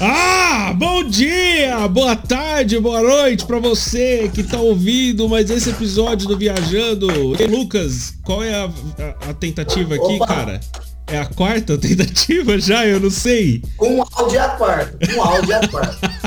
Ah, bom dia, boa tarde, boa noite para você que tá ouvindo mais esse episódio do Viajando. E Lucas, qual é a, a, a tentativa aqui, Opa. cara? É a quarta tentativa já? Eu não sei. Com áudio é a quarta. Com áudio é a quarta.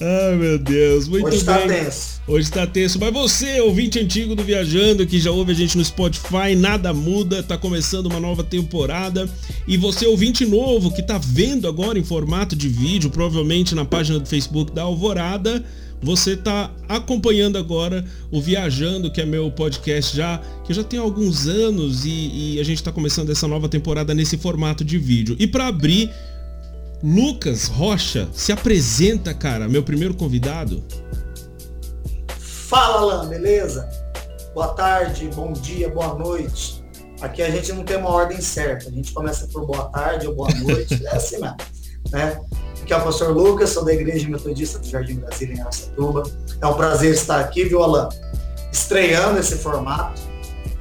Ai, meu Deus. Muito Hoje tá bem. tá tenso. Hoje tá tenso. Mas você, ouvinte antigo do Viajando, que já ouve a gente no Spotify, nada muda, tá começando uma nova temporada. E você, ouvinte novo, que tá vendo agora em formato de vídeo, provavelmente na página do Facebook da Alvorada, você tá acompanhando agora o Viajando, que é meu podcast já, que já tem alguns anos e, e a gente tá começando essa nova temporada nesse formato de vídeo. E para abrir Lucas Rocha, se apresenta, cara, meu primeiro convidado. Fala, Alain, beleza? Boa tarde, bom dia, boa noite. Aqui a gente não tem uma ordem certa. A gente começa por boa tarde ou boa noite, é assim mesmo. Né? Aqui é o pastor Lucas, sou da Igreja Metodista do Jardim Brasília, em Aracatuba. É um prazer estar aqui, viu, Alain? Estreando esse formato.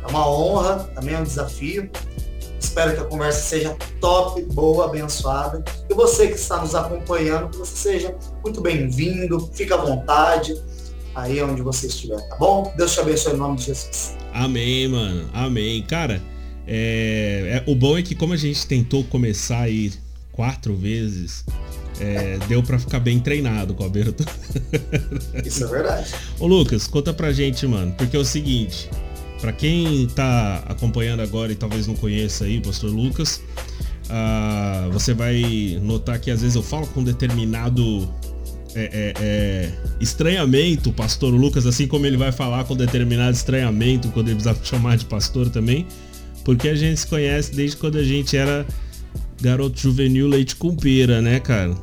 É uma honra, também é um desafio. Espero que a conversa seja top, boa, abençoada. E você que está nos acompanhando, que você seja muito bem-vindo, fica à vontade aí onde você estiver, tá bom? Deus te abençoe em nome de Jesus. Amém, mano. Amém. Cara, é, é, o bom é que como a gente tentou começar aí quatro vezes, é, deu para ficar bem treinado com a abertura. Isso é verdade. Ô Lucas, conta pra gente, mano, porque é o seguinte, para quem está acompanhando agora e talvez não conheça aí o Pastor Lucas, uh, você vai notar que às vezes eu falo com determinado é, é, é, estranhamento, pastor Lucas, assim como ele vai falar com determinado estranhamento quando ele precisa chamar de pastor também, porque a gente se conhece desde quando a gente era garoto juvenil leite com pera, né, cara?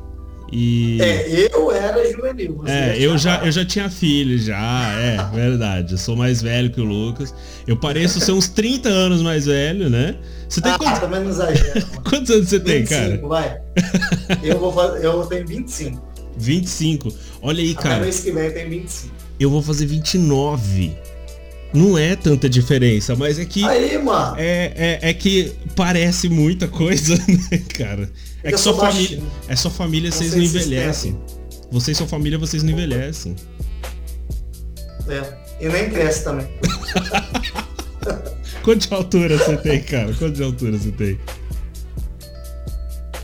E... É, eu era juvenil. é, eu já, eu já tinha filho, já, é, verdade. Eu sou mais velho que o Lucas. Eu pareço ser uns 30 anos mais velho, né? Você tem ah, quantos... também não exagera. quantos anos você 25, tem, cara? vai. Eu vou fazer, eu tenho 25. 25. Olha aí, cara. mês que vem tenho 25. Eu vou fazer 29. Não é tanta diferença, mas é que. Aí, mano. É, é, é que parece muita coisa, né, cara? É que sua família. É sua família, vocês não envelhecem. Vocês, sua família, vocês não envelhecem. É. E nem cresce também. Quanto de altura você tem, cara? Quanto de altura você tem?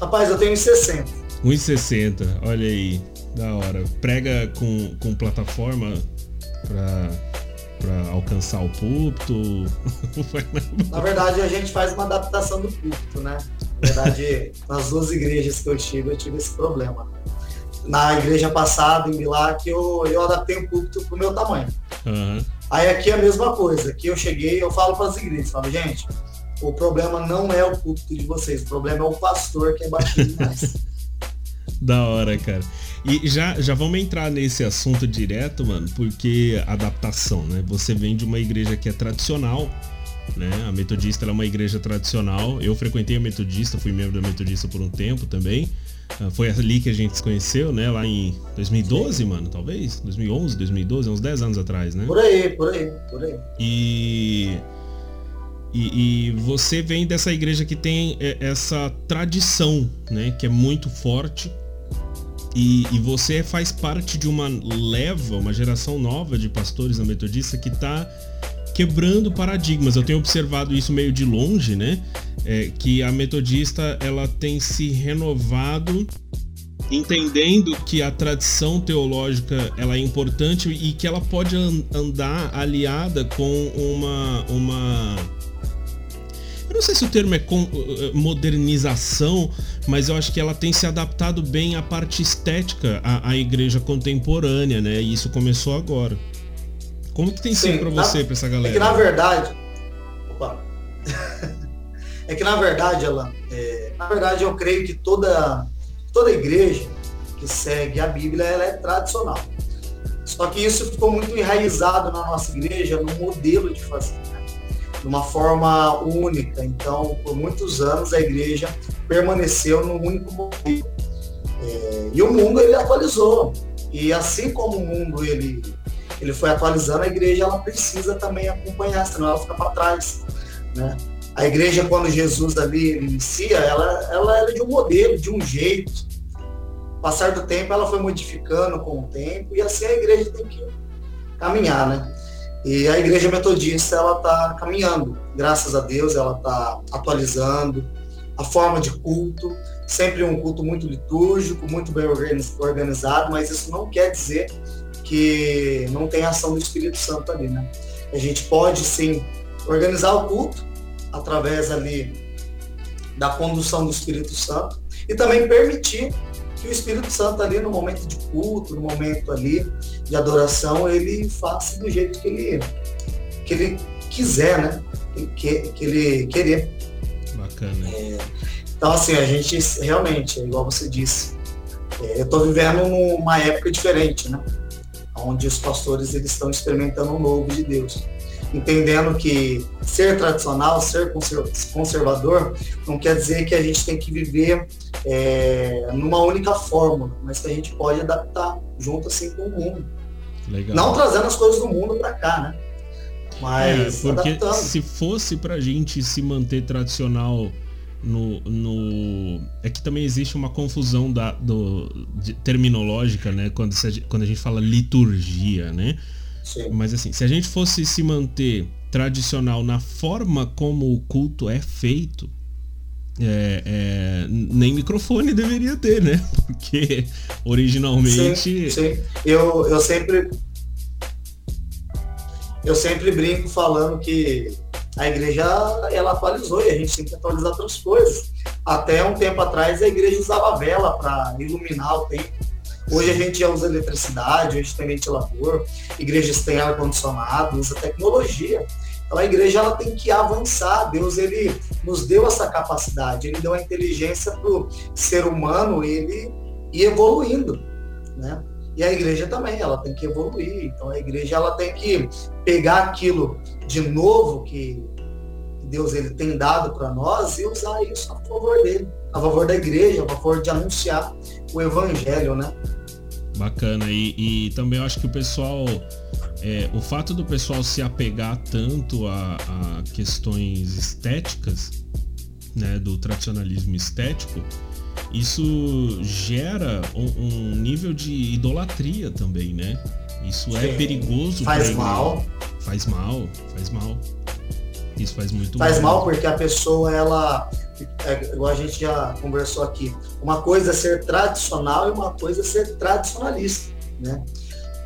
Rapaz, eu tenho 1,60. 1,60, olha aí. Da hora. Prega com, com plataforma pra, pra alcançar o púlpito? Na verdade, a gente faz uma adaptação do púlpito, né? Na verdade, nas duas igrejas que eu tive, eu tive esse problema. Na igreja passada, em Milac, eu, eu adaptei o púlpito pro meu tamanho. Uhum. Aí aqui é a mesma coisa. Aqui eu cheguei, eu falo para as igrejas, falo, gente, o problema não é o púlpito de vocês, o problema é o pastor que é baixinho demais. da hora, cara. E já, já vamos entrar nesse assunto direto, mano, porque adaptação, né? Você vem de uma igreja que é tradicional, né? A Metodista é uma igreja tradicional. Eu frequentei a Metodista, fui membro da Metodista por um tempo também. Ah, foi ali que a gente se conheceu, né? Lá em 2012, Sim. mano, talvez? 2011, 2012, uns 10 anos atrás, né? Por aí, por aí, por aí. E... E, e, você vem dessa igreja que tem é, essa tradição, né? Que é muito forte. E, e você faz parte de uma leva, uma geração nova de pastores da Metodista que está quebrando paradigmas. Eu tenho observado isso meio de longe, né? É, que a metodista ela tem se renovado entendendo que a tradição teológica ela é importante e que ela pode andar aliada com uma uma eu não sei se o termo é eh, modernização, mas eu acho que ela tem se adaptado bem à parte estética à, à igreja contemporânea, né? E isso começou agora. Como que tem sido para você, para essa galera? É que na verdade, opa, é que na verdade, ela, é, na verdade eu creio que toda toda igreja que segue a Bíblia ela é tradicional. Só que isso ficou muito enraizado na nossa igreja no modelo de fazer? De uma forma única. Então, por muitos anos a igreja permaneceu no único modelo. É, e o mundo ele atualizou. E assim como o mundo ele ele foi atualizando, a igreja ela precisa também acompanhar, senão ela fica para trás. Né? A igreja, quando Jesus ali inicia, ela, ela era de um modelo, de um jeito. Passar do tempo, ela foi modificando com o tempo, e assim a igreja tem que caminhar, né? E a igreja metodista, ela está caminhando. Graças a Deus, ela está atualizando a forma de culto, sempre um culto muito litúrgico, muito bem organizado, mas isso não quer dizer que não tem ação do Espírito Santo ali, né? A gente pode sim organizar o culto através ali da condução do Espírito Santo e também permitir que o Espírito Santo ali no momento de culto, no momento ali de adoração, ele faça do jeito que ele, que ele quiser, né? Que, que ele querer. Bacana. É, então assim, a gente realmente, igual você disse, é, eu estou vivendo numa época diferente, né? Onde os pastores eles estão experimentando o novo de Deus entendendo que ser tradicional, ser conservador, não quer dizer que a gente tem que viver é, numa única fórmula, mas que a gente pode adaptar junto assim com o mundo. Legal. Não trazendo as coisas do mundo para cá, né? Mas é, porque adaptando. se fosse para a gente se manter tradicional no, no, é que também existe uma confusão da do, de, terminológica, né? Quando, se, quando a gente fala liturgia, né? Sim. Mas assim, se a gente fosse se manter tradicional na forma como o culto é feito, é, é, nem microfone deveria ter, né? Porque originalmente. Sim, sim. Eu, eu sempre. Eu sempre brinco falando que a igreja ela atualizou e a gente tem que atualizar outras coisas. Até um tempo atrás a igreja usava vela para iluminar o templo. Hoje a gente já usa eletricidade, hoje tem ventilador, igrejas têm ar-condicionado, usa tecnologia. Então a igreja ela tem que avançar. Deus ele nos deu essa capacidade, ele deu a inteligência para o ser humano ele ir evoluindo, né? E a igreja também, ela tem que evoluir. Então a igreja ela tem que pegar aquilo de novo que Deus ele tem dado para nós e usar isso a favor dele, a favor da igreja, a favor de anunciar o evangelho, né? Bacana. E, e também eu acho que o pessoal. É, o fato do pessoal se apegar tanto a, a questões estéticas, né, do tradicionalismo estético, isso gera um, um nível de idolatria também, né? Isso é perigoso. Faz mal. Faz mal, faz mal. Isso faz muito Faz mal, mal porque a pessoa, ela, é, igual a gente já conversou aqui, uma coisa é ser tradicional e uma coisa é ser tradicionalista, né?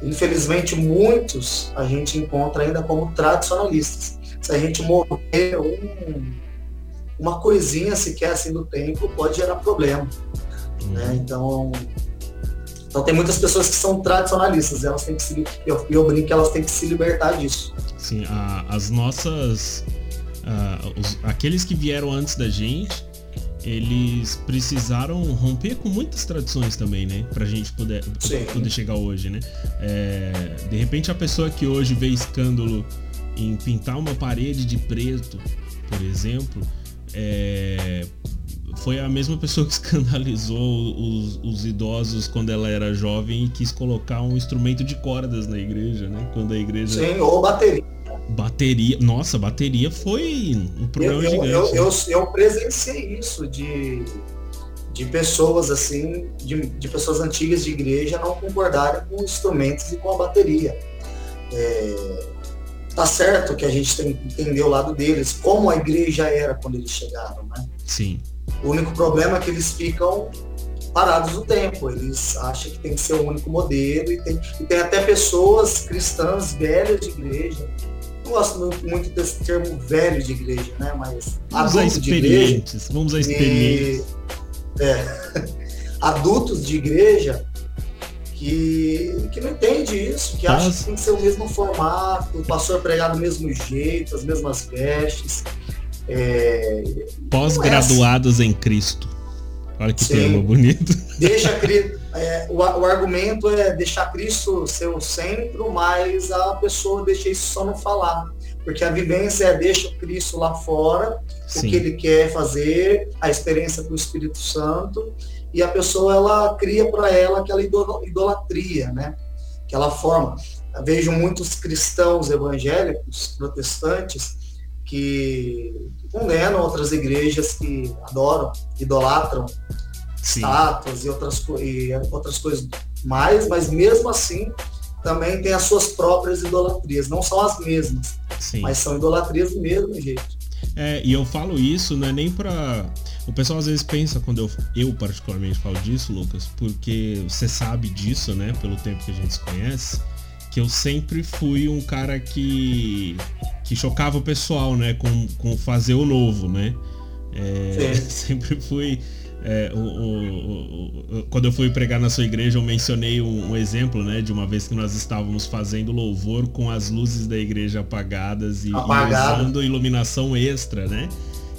Infelizmente, muitos a gente encontra ainda como tradicionalistas. Se a gente morrer um, uma coisinha sequer assim do tempo, pode gerar problema. Uhum. Né? Então, então tem muitas pessoas que são tradicionalistas, elas têm que se, eu, eu brinco que elas têm que se libertar disso. Sim, a, as nossas uh, os, aqueles que vieram antes da gente, eles precisaram romper com muitas tradições também, né? Pra gente poder, poder chegar hoje, né? É, de repente a pessoa que hoje vê escândalo em pintar uma parede de preto, por exemplo, é, foi a mesma pessoa que escandalizou os, os, idosos quando ela era jovem e quis colocar um instrumento de cordas na igreja, né? Quando a igreja. Sim, ou bateria. Bateria, nossa, bateria foi um problema eu, gigante. Eu, né? eu, eu, presenciei isso de, de pessoas assim, de, de pessoas antigas de igreja não concordarem com os instrumentos e com a bateria. É, tá certo que a gente tem que entender o lado deles, como a igreja era quando eles chegaram, né? Sim. O único problema é que eles ficam parados no tempo. Eles acham que tem que ser o único modelo e tem, e tem até pessoas cristãs velhas de igreja gosto muito desse termo velho de igreja, né? Mas vamos a experientes, igreja, vamos a experientes. E, é, adultos de igreja que, que não entende isso, que acham que tem que ser o mesmo formato, o pastor pregar do mesmo jeito, as mesmas vestes. É, Pós-graduados é assim. em Cristo. Olha que Sim. termo bonito. Deixa é, o, o, argumento é deixar Cristo ser o centro, mas a pessoa deixa isso só não falar. Porque a vivência é deixa Cristo lá fora, Sim. o que ele quer fazer, a experiência com o Espírito Santo, e a pessoa ela cria para ela aquela idolatria, né? Aquela forma. Eu vejo muitos cristãos evangélicos, protestantes, que condenam outras igrejas que adoram, idolatram Sim. estátuas e outras, e outras coisas mais, mas mesmo assim também tem as suas próprias idolatrias. Não são as mesmas, Sim. mas são idolatrias do mesmo jeito. É, e eu falo isso, não é nem pra. O pessoal às vezes pensa, quando eu, eu particularmente falo disso, Lucas, porque você sabe disso, né, pelo tempo que a gente se conhece, que eu sempre fui um cara que. que chocava o pessoal, né, com, com fazer o novo, né. É, sempre fui é, o, o, o, quando eu fui pregar na sua igreja, eu mencionei um, um, exemplo, né, de uma vez que nós estávamos fazendo louvor com as luzes da igreja apagadas e, e usando iluminação extra, né?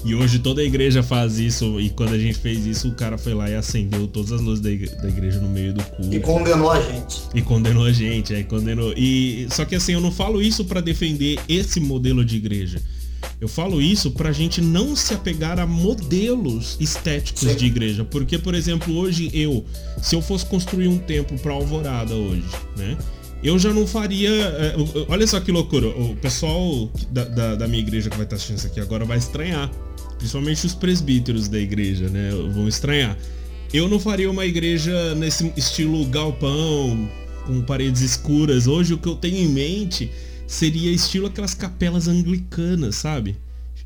E hoje toda a igreja faz isso, e quando a gente fez isso, o cara foi lá e acendeu todas as luzes da igreja, da igreja no meio do culto. E condenou a gente. E condenou a gente, é, condenou. E só que assim, eu não falo isso para defender esse modelo de igreja. Eu falo isso para a gente não se apegar a modelos estéticos Sim. de igreja, porque por exemplo hoje eu, se eu fosse construir um templo para Alvorada hoje, né? Eu já não faria. É, olha só que loucura. O pessoal da, da, da minha igreja que vai estar assistindo isso aqui agora vai estranhar. Principalmente os presbíteros da igreja, né? Vão estranhar. Eu não faria uma igreja nesse estilo galpão, com paredes escuras. Hoje o que eu tenho em mente seria estilo aquelas capelas anglicanas, sabe?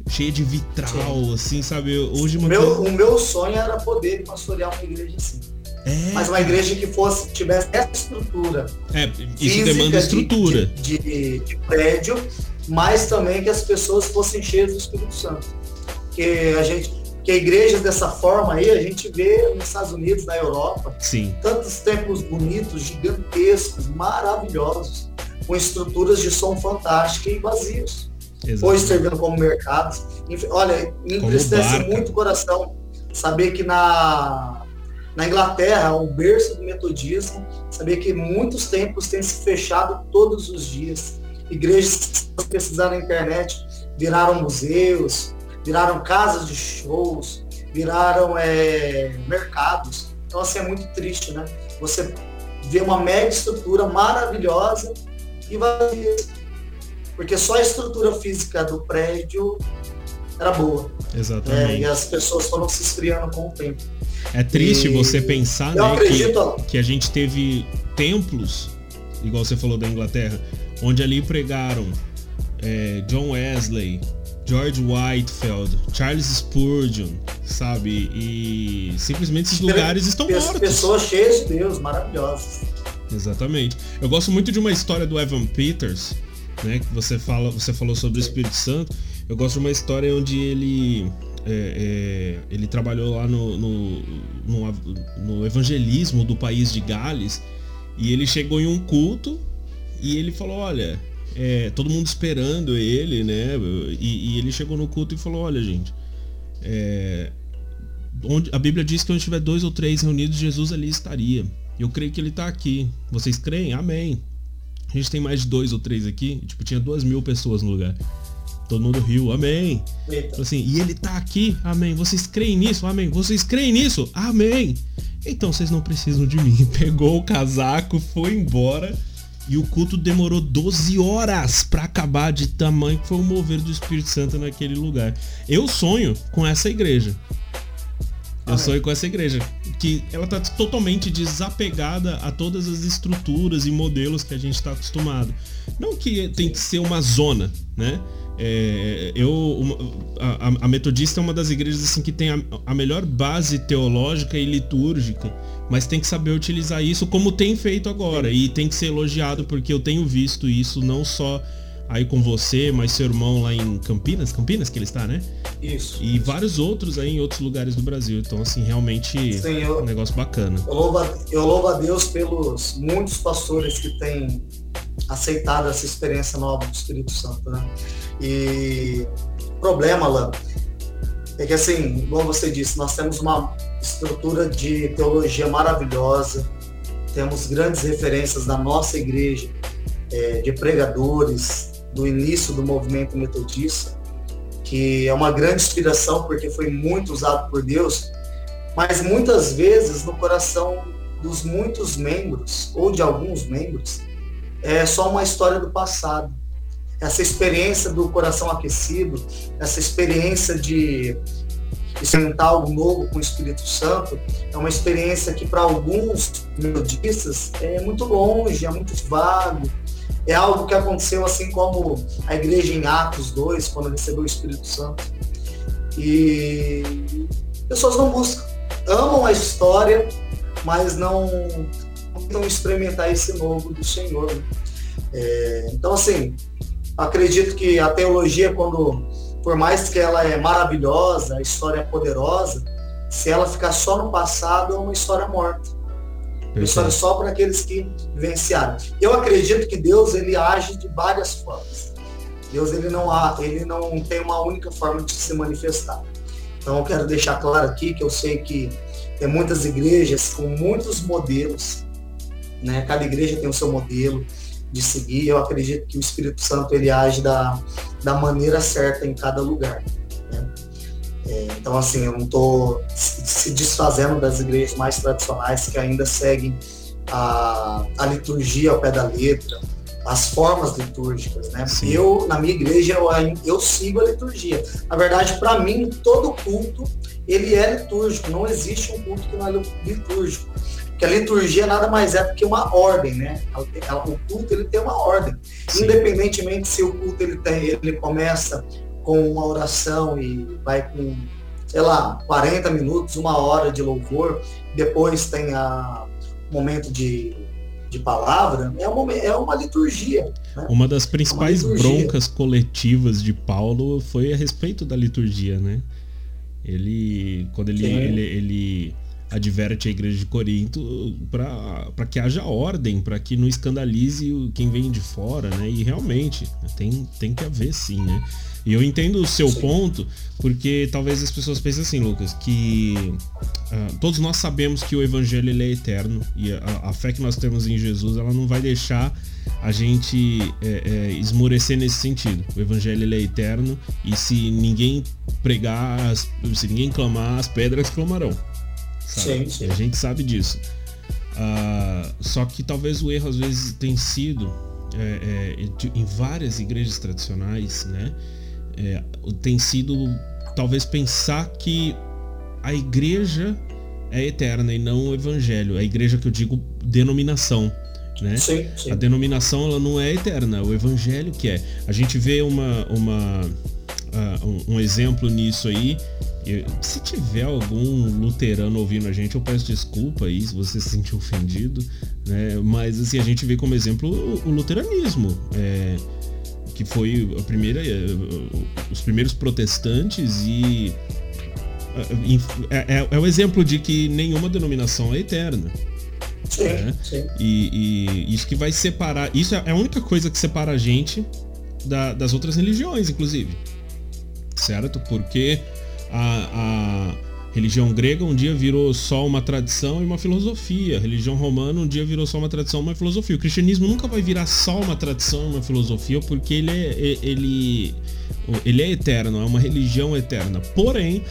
Cheia de vitral, Sim. assim, sabe? Hoje uma meu, O meu sonho era poder pastorear uma igreja assim. É. Mas uma igreja que fosse, tivesse essa estrutura. É, isso demanda estrutura. De, de, de, prédio, mas também que as pessoas fossem cheias do Espírito Santo. Que a gente, que igrejas dessa forma aí a gente vê nos Estados Unidos, na Europa, Sim. tantos templos bonitos, gigantescos, maravilhosos com estruturas de som fantásticas e vazios. Hoje servindo como mercados. Olha, me entristece muito o coração saber que na, na Inglaterra, o berço do metodismo, saber que muitos templos têm se fechado todos os dias. Igrejas que pesquisar na internet viraram museus, viraram casas de shows, viraram é, mercados. Então assim é muito triste, né? Você vê uma mega estrutura maravilhosa e. Porque só a estrutura física do prédio era boa. Exatamente. É, e as pessoas foram se esfriando com o tempo. É triste e... você pensar né, acredito... que, que a gente teve templos, igual você falou da Inglaterra, onde ali pregaram é, John Wesley, George Whitefield, Charles Spurgeon, sabe? E simplesmente esses lugares estão mortos. Pessoas cheias de Deus, maravilhosas. Exatamente. Eu gosto muito de uma história do Evan Peters, né? Que você fala, você falou sobre o Espírito Santo. Eu gosto de uma história onde ele é, é, ele trabalhou lá no, no, no, no, evangelismo do país de Gales e ele chegou em um culto e ele falou, olha, é, todo mundo esperando ele, né? E, e, ele chegou no culto e falou, olha, gente, é, onde, a Bíblia diz que onde tiver dois ou três reunidos, Jesus ali estaria. Eu creio que ele está aqui. Vocês creem? Amém. A gente tem mais de dois ou três aqui. Tipo, tinha duas mil pessoas no lugar. Todo mundo riu, amém. Assim, e ele tá aqui, amém. Vocês creem nisso? Amém. Vocês creem nisso? Amém. Então vocês não precisam de mim. Pegou o casaco, foi embora. E o culto demorou 12 horas para acabar de tamanho que foi o mover do Espírito Santo naquele lugar. Eu sonho com essa igreja. Eu sonho com essa igreja. Que ela tá totalmente desapegada a todas as estruturas e modelos que a gente está acostumado. Não que tem que ser uma zona, né? É, eu, uma, a, a, Metodista é uma das igrejas assim que tem a, a, melhor base teológica e litúrgica, mas tem que saber utilizar isso como tem feito agora e tem que ser elogiado porque eu tenho visto isso não só aí com você, mais seu irmão lá em Campinas, Campinas que ele está, né? Isso. E isso. vários outros aí em outros lugares do Brasil. Então, assim, realmente Sim, eu, um negócio bacana. Eu louvo, a, eu louvo a Deus pelos muitos pastores que têm aceitado essa experiência nova do Espírito Santo, né? E o problema, Alan, é que assim, como você disse, nós temos uma estrutura de teologia maravilhosa, temos grandes referências da nossa igreja, é, de pregadores, do início do movimento metodista, que é uma grande inspiração porque foi muito usado por Deus, mas muitas vezes no coração dos muitos membros, ou de alguns membros, é só uma história do passado. essa experiência do coração aquecido, essa experiência de experimentar algo novo com o Espírito Santo, é uma experiência que para alguns melodistas é muito longe, é muito vago, é algo que aconteceu assim como a igreja em Atos 2, quando recebeu o Espírito Santo. E pessoas não buscam, amam a história, mas não tentam experimentar esse novo do Senhor. Né? É, então, assim, acredito que a teologia, quando, por mais que ela é maravilhosa, a história é poderosa, se ela ficar só no passado, é uma história morta. Uma história só para aqueles que vivenciaram. Eu acredito que Deus ele age de várias formas. Deus ele não, há, ele não tem uma única forma de se manifestar. Então eu quero deixar claro aqui que eu sei que tem muitas igrejas com muitos modelos, né? Cada igreja tem o seu modelo de seguir. Eu acredito que o Espírito Santo ele age da, da maneira certa em cada lugar. É, então assim, eu não estou se desfazendo das igrejas mais tradicionais que ainda seguem a, a liturgia ao pé da letra, as formas litúrgicas, né? Sim. Eu, na minha igreja, eu, eu sigo a liturgia. Na verdade, para mim, todo culto, ele é litúrgico. Não existe um culto que não é litúrgico. Porque a liturgia nada mais é do que uma ordem, né? O culto, ele tem uma ordem. Sim. Independentemente se o culto, ele, tem, ele começa com uma oração e vai com, sei lá, 40 minutos, uma hora de louvor, depois tem a momento de de palavra é uma, é uma liturgia. Né? Uma das principais é broncas coletivas de Paulo foi a respeito da liturgia, né? Ele, quando ele, ele, ele, adverte a igreja de Corinto para que haja ordem, para que não escandalize quem vem de fora, né? E realmente tem, tem que haver sim, né? E eu entendo o seu Sim. ponto, porque talvez as pessoas pensem assim, Lucas, que uh, todos nós sabemos que o evangelho ele é eterno e a, a, fé que nós temos em Jesus, ela não vai deixar a gente é, é, esmorecer nesse sentido. O evangelho ele é eterno e se ninguém pregar, se ninguém clamar, as pedras clamarão. Sim, sim. a gente sabe disso. Uh, só que talvez o erro às vezes tem sido é, é, em várias igrejas tradicionais, né? É, tem sido talvez pensar que a igreja é eterna e não o evangelho. A igreja que eu digo denominação. Né? Sim, sim. A denominação ela não é eterna, o evangelho que é. A gente vê uma, uma, uh, um, um, exemplo nisso aí. Eu, se tiver algum luterano ouvindo a gente, eu peço desculpa aí se você se sentiu ofendido, né? Mas assim, a gente vê como exemplo o, o luteranismo. É, que foi a primeira, eh, os primeiros protestantes e eh, é, é, é o exemplo de que nenhuma denominação é eterna. Sim, né? sim. E, e, isso que vai separar. Isso é a única coisa que separa a gente da, das outras religiões, inclusive. Certo? Porque a, a religião grega um dia virou só uma tradição e uma filosofia. Religião romana um dia virou só uma tradição e uma filosofia. O cristianismo nunca vai virar só uma tradição e uma filosofia porque ele é, ele, ele é eterno, é uma religião eterna. Porém,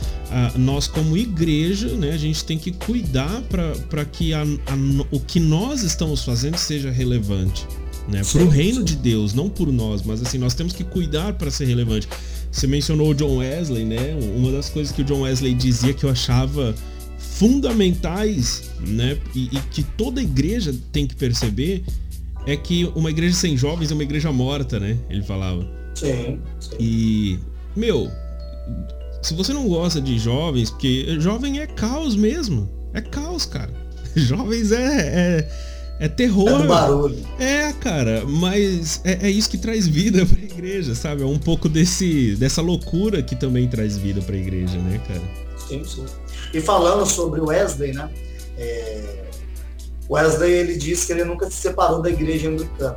nós como igreja, né, a gente tem que cuidar para que a, a, o que nós estamos fazendo seja relevante. Né, para o reino de Deus, não por nós, mas assim, nós temos que cuidar para ser relevante. Você mencionou o John Wesley, né? Uma das coisas que o John Wesley dizia que eu achava fundamentais, né? E, e que toda igreja tem que perceber é que uma igreja sem jovens é uma igreja morta, né? Ele falava. Sim. sim. E, meu, se você não gosta de jovens, porque jovem é caos mesmo. É caos, cara. Jovens é, é é terror. É barulho. É, cara, mas é, é, isso que traz vida pra igreja, sabe? É um pouco desse, dessa loucura que também traz vida pra igreja, né, cara? Sim, sim. E falando sobre o Wesley, né? É... Wesley, ele disse que ele nunca se separou da igreja anglicana.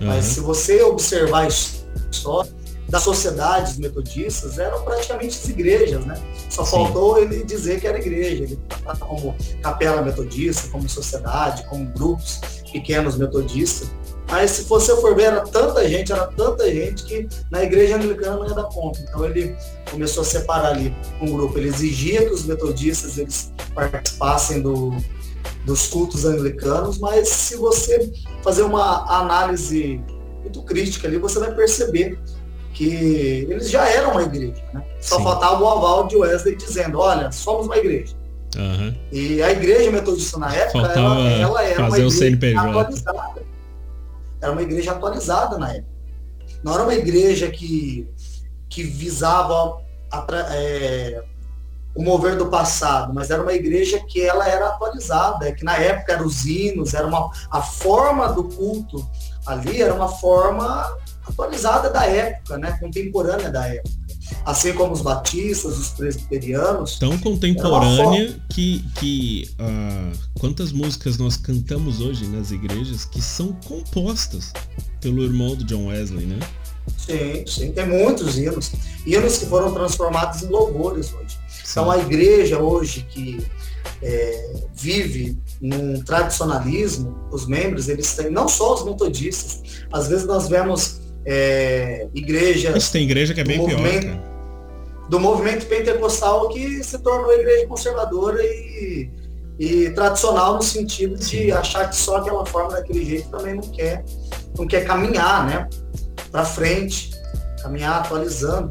Uhum. Mas se você observar a história, das sociedades metodistas eram praticamente as igrejas, né? Só Sim. faltou ele dizer que era igreja, ele como capela metodista, como sociedade, como grupos pequenos metodistas. Mas se você for ver, era tanta gente, era tanta gente que na igreja anglicana não ia dar conta. Então ele começou a separar ali um grupo. Ele exigia que os metodistas eles participassem do, dos cultos anglicanos, mas se você fazer uma análise muito crítica ali, você vai perceber que eles já eram uma igreja, né? Só Sim. faltava o aval de Wesley dizendo, olha, somos uma igreja. Uhum. E a igreja metodista na época, ela, ela, era uma igreja atualizada. Era uma igreja atualizada na época. Não era uma igreja que, que visava é, o mover do passado, mas era uma igreja que ela era atualizada, que na época eram os hinos, era uma, a forma do culto ali era uma forma atualizada da época, né, contemporânea da época. Assim como os batistas, os presbiterianos. Tão contemporânea que, que uh, quantas músicas nós cantamos hoje nas igrejas que são compostas pelo irmão do John Wesley, né? Sim, sim, tem muitos hinos. Hinos que foram transformados em louvores hoje. Sim. Então a igreja hoje que é, vive num tradicionalismo, os membros, eles têm, não só os metodistas, às vezes nós vemos é, igrejas. Mas tem igreja que é bem pior. Cara. Do movimento pentecostal que se tornou igreja conservadora e, e tradicional no sentido de achar que só aquela forma daquele jeito também não quer, não quer caminhar, né? Para frente, caminhar atualizando.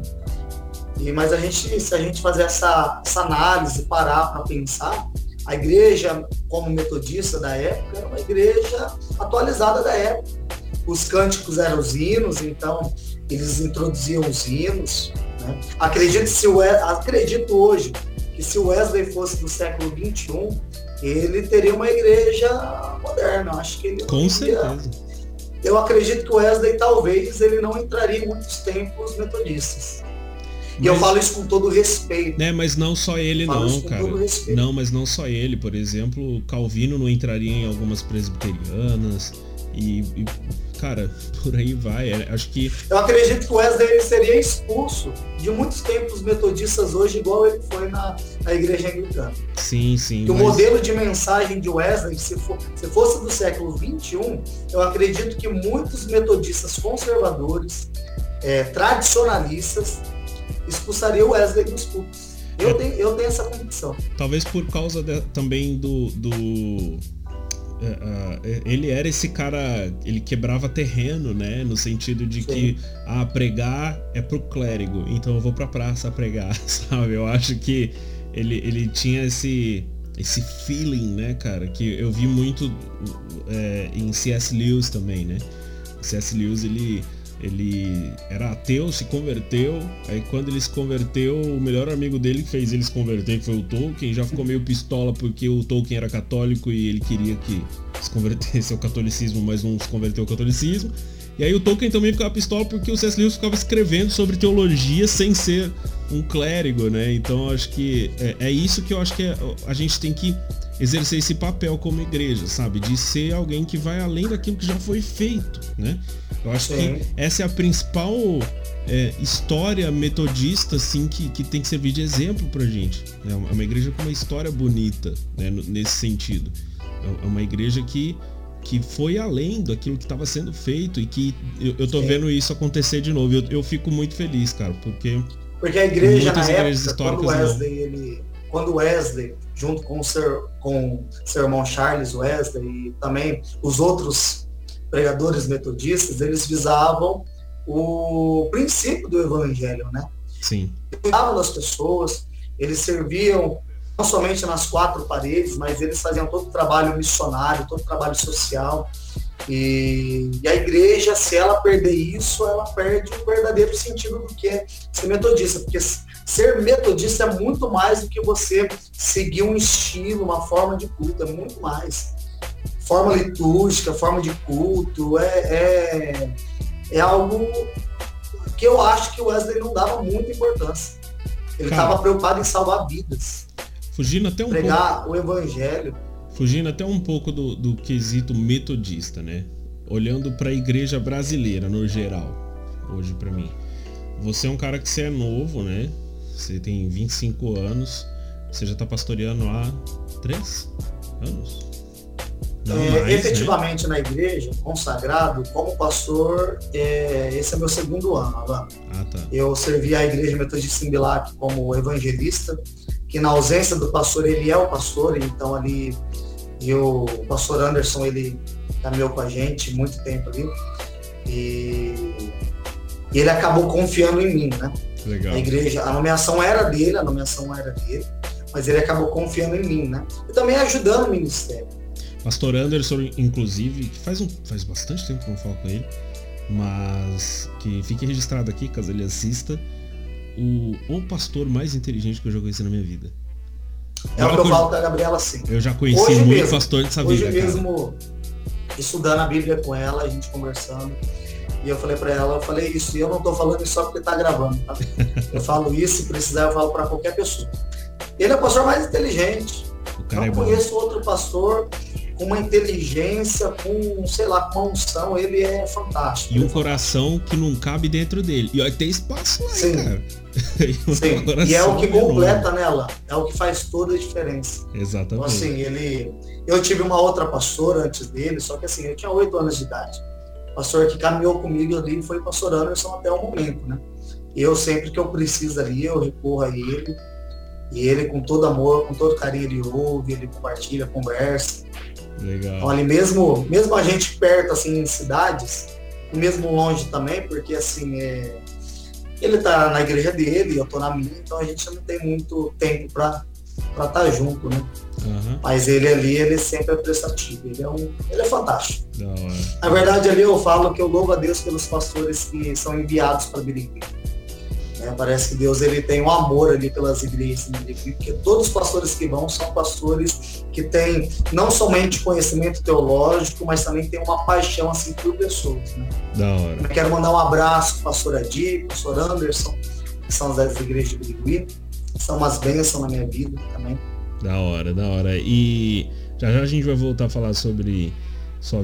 E, mas a gente, se a gente fazer essa, essa análise, parar para pensar, a igreja, como metodista da época, era uma igreja atualizada da época. Os cânticos eram os hinos, então eles introduziam os hinos. Né? Acredito, se o, acredito hoje que se o Wesley fosse do século XXI, ele teria uma igreja moderna. Acho que ele Com teria... certeza. Eu acredito que o Wesley talvez ele não entraria em muitos templos metodistas. E eu falo isso com todo respeito. Né, mas não só ele não, cara. Não, mas não só ele. Por exemplo, Calvino não entraria em algumas presbiterianas. E, e cara, por aí vai. É, acho que. Eu acredito que o Wesley seria expulso de muitos templos metodistas hoje, igual ele foi na, na igreja anglicana. Sim, sim. Que mas... o modelo de mensagem de Wesley, se, for, se fosse do século XXI, eu acredito que muitos metodistas conservadores, é, tradicionalistas, expulsaria o Wesley dos cultos. Eu, é, tenho, eu tenho essa convicção. Talvez por causa de, também do. do ele era esse cara. Ele quebrava terreno, né? No sentido de Sim. que ah, pregar é pro clérigo, então eu vou pra praça pregar, sabe? Eu acho que ele, ele tinha esse. Esse feeling, né, cara, que eu vi muito é, em C.S. Lewis também, né? C.S. Lewis, ele, ele era ateu, se converteu. Aí quando ele se converteu, o melhor amigo dele que fez ele se converter, que foi o Tolkien, já ficou meio pistola porque o Tolkien era católico e ele queria que se convertesse ao catolicismo, mas não se converteu ao catolicismo. E aí o Tolkien também ficava pistola porque o C.S. Lewis ficava escrevendo sobre teologia sem ser um clérigo, né? Então acho que é, é isso que eu acho que é, a gente tem que exercer esse papel como igreja, sabe? De ser alguém que vai além daquilo que já foi feito, né? Eu acho que essa é a principal é, história metodista, assim, que, que tem que servir de exemplo pra gente. É uma igreja com uma história bonita, né? Nesse sentido. É uma igreja que que foi além daquilo que estava sendo feito e que eu, eu tô Sim. vendo isso acontecer de novo. Eu, eu fico muito feliz, cara, porque porque a igreja na época, quando Wesley, não. ele, quando Wesley junto com o, seu, com seu irmão Charles Wesley e também os outros pregadores metodistas, eles visavam o princípio do evangelho, né? Sim. Cuidavam das pessoas, eles serviam não somente nas quatro paredes, mas eles faziam todo o trabalho missionário, todo o trabalho social. E, e, a igreja, se ela perder isso, ela perde o verdadeiro sentido do que é ser metodista, porque ser metodista é muito mais do que você seguir um estilo, uma forma de culto, é muito mais. Forma litúrgica, forma de culto, é, é, é algo que eu acho que o Wesley não dava muita importância. Ele estava preocupado em salvar vidas. Fugindo até um pregar pouco... o evangelho. Fugindo até um pouco do, do quesito metodista, né? Olhando para a igreja brasileira no geral, hoje para mim. Você é um cara que você é novo, né? Você tem 25 anos, você já está pastoreando há 3 anos? Não, é, mais, né? efetivamente né? na igreja, consagrado, como pastor, é, esse é meu segundo ano, Alan. Ah, tá. Eu servi a igreja metodista em Bilac como evangelista, que na ausência do pastor, ele é o pastor, então ali e o pastor Anderson, ele caminhou com a gente muito tempo ali. E, e ele acabou confiando em mim, né? Legal. A igreja, a nomeação era dele, a nomeação era dele, mas ele acabou confiando em mim, né? E também ajudando o ministério. Pastor Anderson, inclusive, faz, um, faz bastante tempo que eu não falo com ele, mas que fique registrado aqui, caso ele assista, o, o pastor mais inteligente que eu já conheci na minha vida. É o que eu falo da Gabriela sim. Eu já conheci hoje muito mesmo, pastor dessa hoje vida. Hoje mesmo, cara. estudando a Bíblia com ela, a gente conversando. E eu falei para ela, eu falei isso, e eu não tô falando isso só porque tá gravando, tá? Eu falo isso, se precisar, eu falo para qualquer pessoa. Ele é o pastor mais inteligente. não é conheço outro pastor com uma inteligência, com, sei lá, com uma unção, ele é fantástico. E um coração que não cabe dentro dele. E tem espaço lá, Sim. cara. Sim. E é o que completa nela, é o que faz toda a diferença. Exatamente. Então, assim, ele. Eu tive uma outra pastora antes dele, só que assim, eu tinha oito anos de idade. O pastor que caminhou comigo ali foi o pastor Anderson até o momento, né? Eu sempre que eu preciso ali, eu recorro a ele. E ele, com todo amor, com todo carinho, ele ouve, ele compartilha, conversa. Legal. Então, ali mesmo, mesmo a gente perto, assim, em cidades, mesmo longe também, porque assim, é, ele tá na igreja dele, eu tô na minha, então a gente não tem muito tempo para estar tá junto, né? Uhum. Mas ele ali, ele sempre é prestativo, ele é, um, ele é fantástico. Na verdade, ali eu falo que eu louvo a Deus pelos pastores que são enviados para Birigui. Né? Parece que Deus ele tem um amor ali pelas igrejas, né? porque todos os pastores que vão são pastores que têm não somente conhecimento teológico, mas também têm uma paixão assim por pessoas. Né? Da hora. Eu quero mandar um abraço para pastor Adi, pastor Anderson, que são das igrejas de Birigui. São umas bênçãos na minha vida também. Da hora, da hora. E já já a gente vai voltar a falar sobre só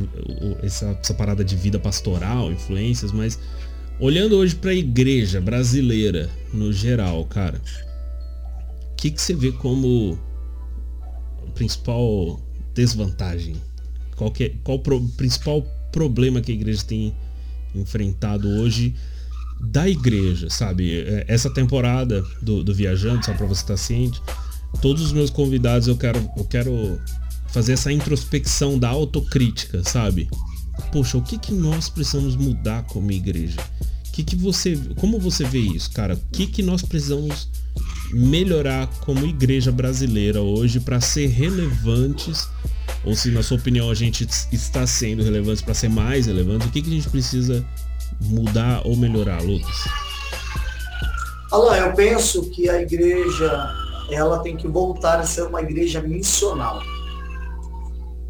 essa, essa parada de vida pastoral, influências, mas Olhando hoje para a igreja brasileira no geral, cara, o que, que você vê como a principal desvantagem? Qual, que é, qual o pro, principal problema que a igreja tem enfrentado hoje da igreja, sabe? É, essa temporada do, do Viajando, só para você estar ciente, todos os meus convidados eu quero, eu quero fazer essa introspecção da autocrítica, sabe? Poxa, o que, que nós precisamos mudar como igreja? Que que você, como você vê isso, cara? O que, que nós precisamos melhorar como igreja brasileira hoje para ser relevantes? Ou se na sua opinião a gente está sendo relevante para ser mais relevante, o que, que a gente precisa mudar ou melhorar, Lucas? Alain, eu penso que a igreja ela tem que voltar a ser uma igreja missional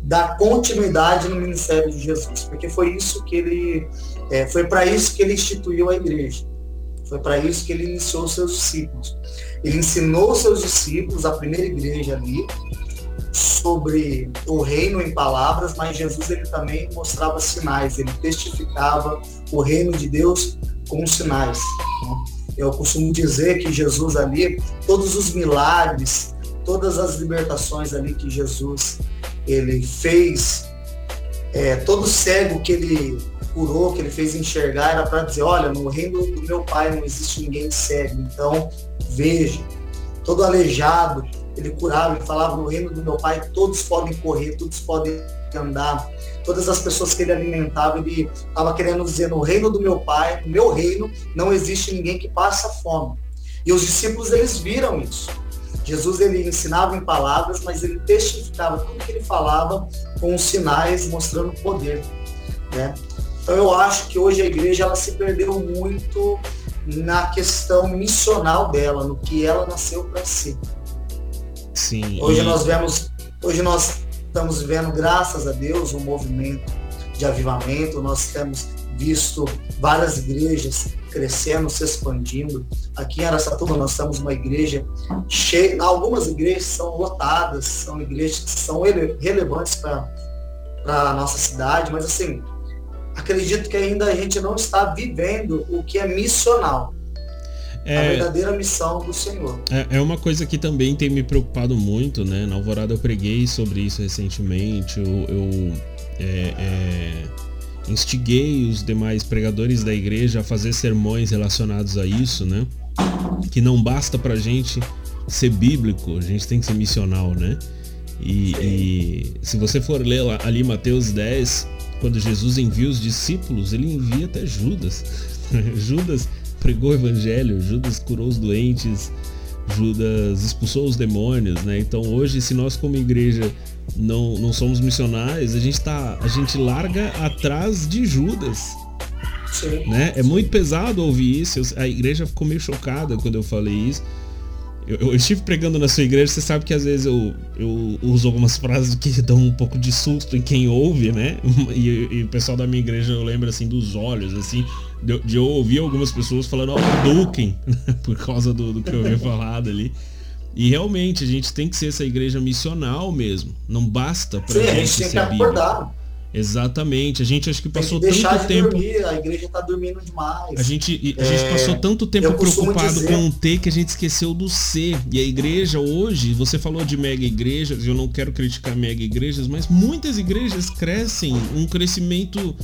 dar continuidade no ministério de Jesus, porque foi isso que ele, é, foi para isso que ele instituiu a igreja, foi para isso que ele iniciou seus discípulos. Ele ensinou seus discípulos, a primeira igreja ali, sobre o reino em palavras, mas Jesus ele também mostrava sinais, ele testificava o reino de Deus com sinais. Né? Eu costumo dizer que Jesus ali, todos os milagres, todas as libertações ali que Jesus ele fez, é, todo cego que ele curou, que ele fez enxergar, era para dizer, olha, no reino do meu pai não existe ninguém cego, então veja. Todo aleijado, ele curava, ele falava, no reino do meu pai todos podem correr, todos podem andar. Todas as pessoas que ele alimentava, ele estava querendo dizer, no reino do meu pai, no meu reino, não existe ninguém que passa fome. E os discípulos, eles viram isso. Jesus ele ensinava em palavras, mas ele testificava tudo que ele falava com sinais mostrando poder, né? Então eu acho que hoje a igreja ela se perdeu muito na questão missional dela, no que ela nasceu para ser. Sim. Hoje nós vemos, hoje nós estamos vendo, graças a Deus, um movimento de avivamento. Nós temos visto várias igrejas crescendo, se expandindo. Aqui em Aracatuba nós temos uma igreja cheia, algumas igrejas são lotadas, são igrejas que são relevantes para a nossa cidade, mas assim, acredito que ainda a gente não está vivendo o que é missional. É, a verdadeira missão do Senhor. É, é, uma coisa que também tem me preocupado muito, né? Na Alvorada eu preguei sobre isso recentemente. Eu, eu é, é instiguei os demais pregadores da igreja a fazer sermões relacionados a isso, né? Que não basta pra gente ser bíblico, a gente tem que ser missional, né? E, e se você for ler ali Mateus 10, quando Jesus envia os discípulos, ele envia até Judas. Judas pregou o evangelho, Judas curou os doentes, Judas expulsou os demônios, né? Então hoje, se nós como igreja não, não somos missionários, a gente tá, a gente larga atrás de Judas. Sim. Né? É muito pesado ouvir isso. A igreja ficou meio chocada quando eu falei isso. Eu, eu, estive pregando na sua igreja, você sabe que às vezes eu, eu uso algumas frases que dão um pouco de susto em quem ouve, né? E, e o pessoal da minha igreja eu lembro assim dos olhos, assim, de, de eu ouvir algumas pessoas falando, ó, oh, por causa do, do que eu havia falado ali. E realmente a gente tem que ser essa igreja missional mesmo. Não basta pra Sim, gente, a gente tem que acordar. Exatamente. A gente acho que passou que tanto de tempo. Dormir, a igreja tá dormindo demais. A gente, a é... gente passou tanto tempo preocupado dizer... com o T que a gente esqueceu do C. E a igreja hoje, você falou de mega igrejas, eu não quero criticar mega igrejas, mas muitas igrejas crescem um crescimento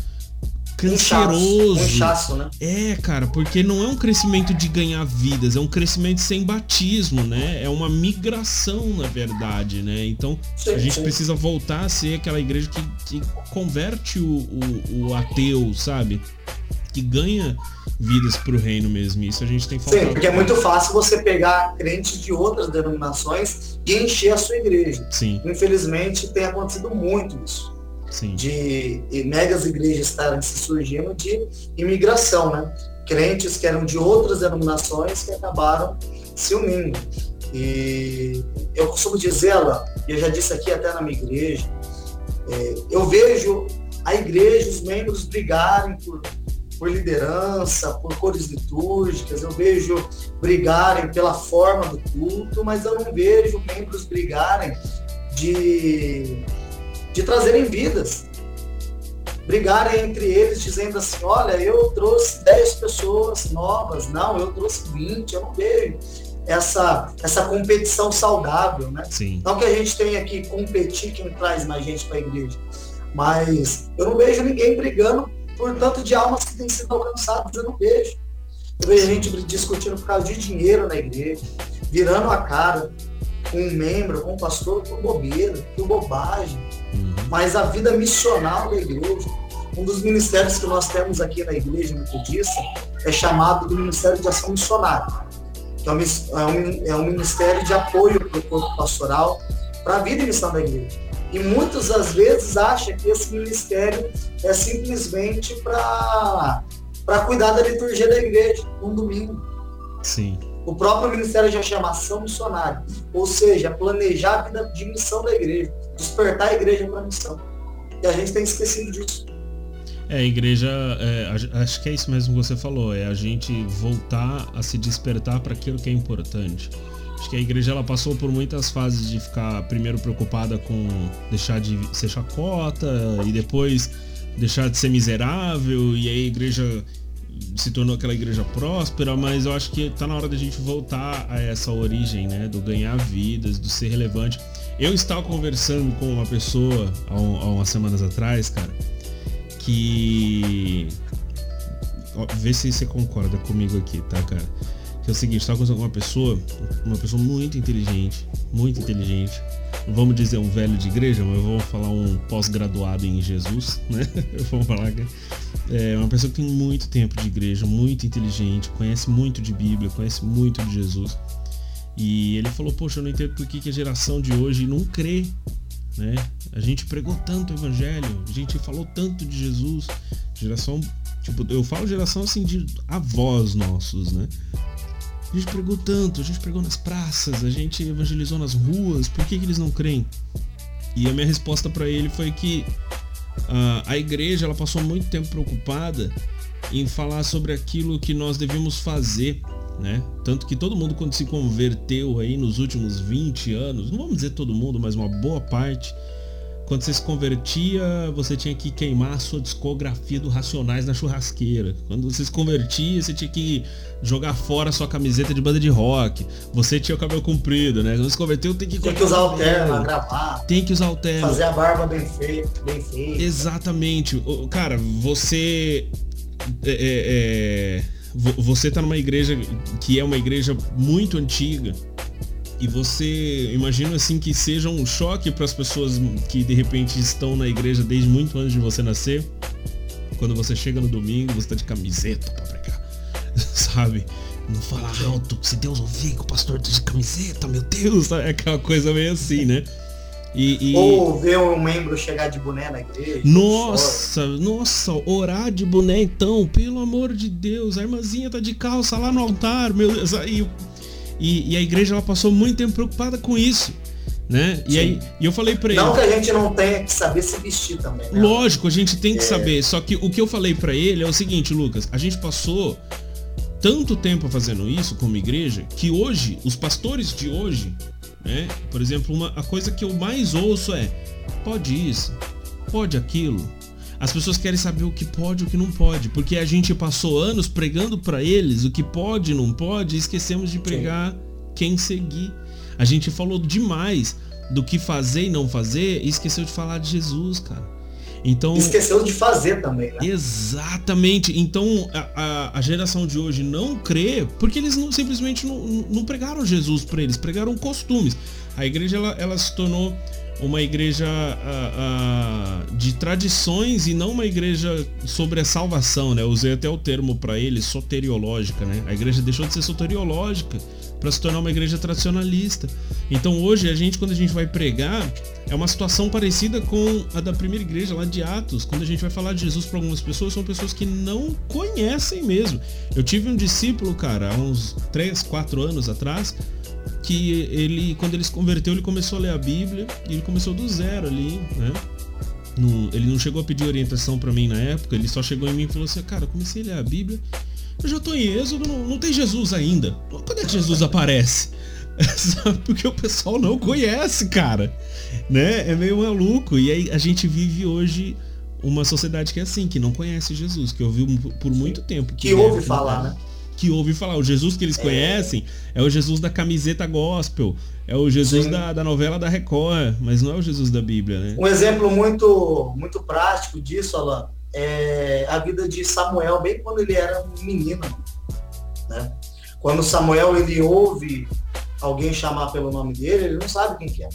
canceroso. Um chasso, né? É, cara, porque não é um crescimento de ganhar vidas, é um crescimento sem batismo, né? É uma migração, na verdade, né? Então sim, a gente sim. precisa voltar a ser aquela igreja que, que converte o, o, o, ateu, sabe? Que ganha vidas pro reino mesmo. Isso a gente tem falado. Sim, porque é muito fácil você pegar crentes de outras denominações e encher a sua igreja. Sim. Infelizmente tem acontecido muito isso. Sim. de megas igrejas estarem se surgindo de imigração, né? Crentes que eram de outras denominações que acabaram se unindo. E eu costumo dizer, e eu já disse aqui até na minha igreja, é, eu vejo a igreja, os membros brigarem por, por liderança, por cores litúrgicas, eu vejo brigarem pela forma do culto, mas eu não vejo membros brigarem de de trazerem vidas. Brigarem entre eles dizendo assim, olha, eu trouxe 10 pessoas novas, não, eu trouxe 20, eu não vejo essa, essa competição saudável, né? Sim. Não que a gente tenha que competir quem traz mais gente para a igreja, mas eu não vejo ninguém brigando por tanto de almas que têm sido alcançadas, eu não vejo. Eu vejo gente discutindo por causa de dinheiro na igreja, virando a cara com um membro, com um pastor, por bobeira, por bobagem. Mas a vida missional da igreja, um dos ministérios que nós temos aqui na igreja metodista, é chamado do Ministério de Ação Missionária, que é um, é é um ministério de apoio para o corpo pastoral, para a vida e missão da igreja. E muitas das vezes acha que esse ministério é simplesmente para cuidar da liturgia da igreja, um domingo. Sim. O próprio ministério já chama ação missionária, ou seja, planejar a vida de missão da igreja, despertar a igreja para a missão. E a gente tem esquecido disso. É, a igreja, é, acho que é isso mesmo que você falou, é a gente voltar a se despertar para aquilo que é importante. Acho que a igreja ela passou por muitas fases de ficar primeiro preocupada com deixar de ser chacota e depois deixar de ser miserável e aí a igreja se tornou aquela igreja próspera, mas eu acho que tá na hora da gente voltar a essa origem, né? Do ganhar vidas, do ser relevante. Eu estava conversando com uma pessoa há, um, há umas semanas atrás, cara, que. Ó, vê se você concorda comigo aqui, tá, cara? É o seguinte, estava com uma pessoa, uma pessoa muito inteligente, muito inteligente. Vamos dizer um velho de igreja, mas vamos falar um pós-graduado em Jesus, né? vamos falar que é uma pessoa que tem muito tempo de igreja, muito inteligente, conhece muito de Bíblia, conhece muito de Jesus. E ele falou, poxa, eu não entendo por que, que a geração de hoje não crê, né? A gente pregou tanto o evangelho, a gente falou tanto de Jesus, geração, tipo, eu falo geração assim de avós nossos, né? A gente pregou tanto, a gente pregou nas praças, a gente evangelizou nas ruas, por que, que eles não creem? E a minha resposta para ele foi que uh, a igreja ela passou muito tempo preocupada em falar sobre aquilo que nós devemos fazer, né? Tanto que todo mundo quando se converteu aí nos últimos 20 anos, não vamos dizer todo mundo, mas uma boa parte, quando você se convertia, você tinha que queimar a sua discografia do Racionais na churrasqueira. Quando você se convertia, você tinha que jogar fora a sua camiseta de banda de rock. Você tinha o cabelo comprido, né? Quando você se converteu, tem que Tem que usar o terno, gravar. Tem que usar o terno. Fazer a barba bem feita, bem feita. Exatamente. Cara, você é, é, é você tá numa igreja que é uma igreja muito antiga E você imagina assim que seja um choque para as pessoas que de repente estão na igreja desde muito antes de você nascer. Quando você chega no domingo, você tá de camiseta para pregar. Sabe? Não fala alto, se Deus ouvir que o pastor tá de camiseta, meu Deus, é aquela coisa meio assim, né? E, e... Ou ver um membro chegar de boné na igreja. Nossa, nossa, orar de boné então, pelo amor de Deus, a irmãzinha tá de calça lá no altar, meu Deus. E, e, e a igreja ela passou muito tempo preocupada com isso. Né? E aí e eu falei para ele. Não que a gente não tenha que saber se vestir também. Né? Lógico, a gente tem que é... saber. Só que o que eu falei para ele é o seguinte, Lucas, a gente passou tanto tempo fazendo isso como igreja que hoje os pastores de hoje né? Por exemplo, uma, a coisa que eu mais ouço é pode isso, pode aquilo. As pessoas querem saber o que pode e o que não pode, porque a gente passou anos pregando para eles o que pode e não pode e esquecemos de pregar Sim. quem seguir. A gente falou demais do que fazer e não fazer e esqueceu de falar de Jesus, cara. Então, Esqueceu de fazer também, né? Exatamente. Então a, a, a geração de hoje não crê porque eles não, simplesmente não, não pregaram Jesus para eles, pregaram costumes. A igreja ela, ela se tornou uma igreja a, a, de tradições e não uma igreja sobre a salvação, né? Eu usei até o termo para eles, soteriológica, né? A igreja deixou de ser soteriológica para se tornar uma igreja tradicionalista. Então hoje a gente, quando a gente vai pregar, é uma situação parecida com a da primeira igreja lá de Atos. Quando a gente vai falar de Jesus para algumas pessoas, são pessoas que não conhecem mesmo. Eu tive um discípulo, cara, há uns 3, 4 anos atrás, que ele, quando ele se converteu, ele começou a ler a Bíblia e ele começou do zero ali, né? ele não chegou a pedir orientação para mim na época, ele só chegou em mim e falou assim, cara, comecei a ler a Bíblia eu já tô em Êxodo, não, não tem Jesus ainda. Quando é que Jesus aparece? Porque o pessoal não conhece, cara. Né? É meio maluco. E aí a gente vive hoje uma sociedade que é assim, que não conhece Jesus, que ouviu por muito tempo. Que, que ouve falar, né? Que ouve falar. O Jesus que eles é... conhecem é o Jesus da camiseta gospel, é o Jesus da, da, novela da Record, mas não é o Jesus da Bíblia, né? Um exemplo muito, muito prático disso, Alan, é, a vida de Samuel, bem quando ele era um menino. Né? Quando Samuel ele ouve alguém chamar pelo nome dele, ele não sabe quem que é.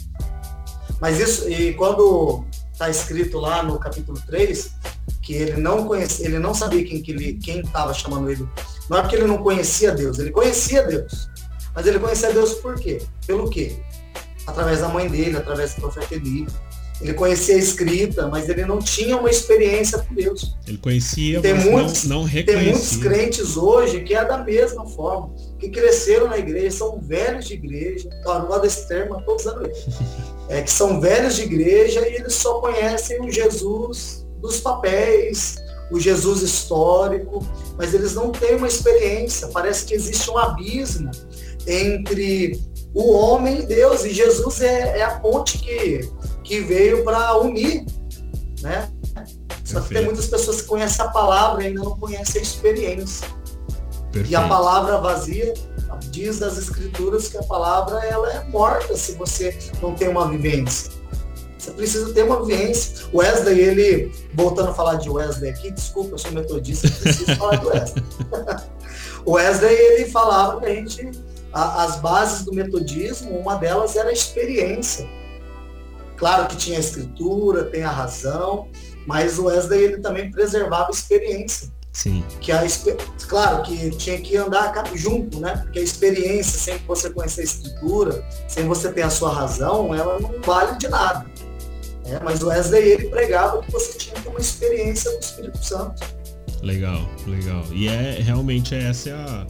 Mas isso, e quando está escrito lá no capítulo 3, que ele não conhecia, ele não sabia quem que ele, quem estava chamando ele. Não é porque ele não conhecia Deus, ele conhecia Deus. Mas ele conhecia Deus por quê? Pelo quê? Através da mãe dele, através do profeta Eli. Ele conhecia a escrita, mas ele não tinha uma experiência com Deus. Ele conhecia, tem mas muitos, não, não reconhecia. Tem muitos crentes hoje que é da mesma forma, que cresceram na igreja, são velhos de igreja. Ó, não gosto desse termo, todos usando É que são velhos de igreja e eles só conhecem o Jesus dos papéis, o Jesus histórico, mas eles não têm uma experiência. Parece que existe um abismo entre o homem e Deus, e Jesus é, é a ponte que que veio para unir, né? Só que tem muitas pessoas que conhecem a palavra e ainda não conhecem a experiência. Perfeito. E a palavra vazia diz das escrituras que a palavra ela é morta se você não tem uma vivência. Você precisa ter uma vivência. O Wesley, ele, voltando a falar de Wesley aqui, desculpa, eu sou metodista, preciso falar do Wesley. o Wesley, ele falava que a gente, a, as bases do metodismo, uma delas era a experiência. Claro que tinha a escritura, tem a razão, mas o Wesley ele também preservava a experiência. Sim. Que a, claro que tinha que andar junto, né? Porque a experiência, sem você conhecer a escritura, sem você ter a sua razão, ela não vale de nada. É, mas o Wesley ele pregava que você tinha que ter uma experiência do Espírito Santo. Legal, legal. E é realmente essa é a,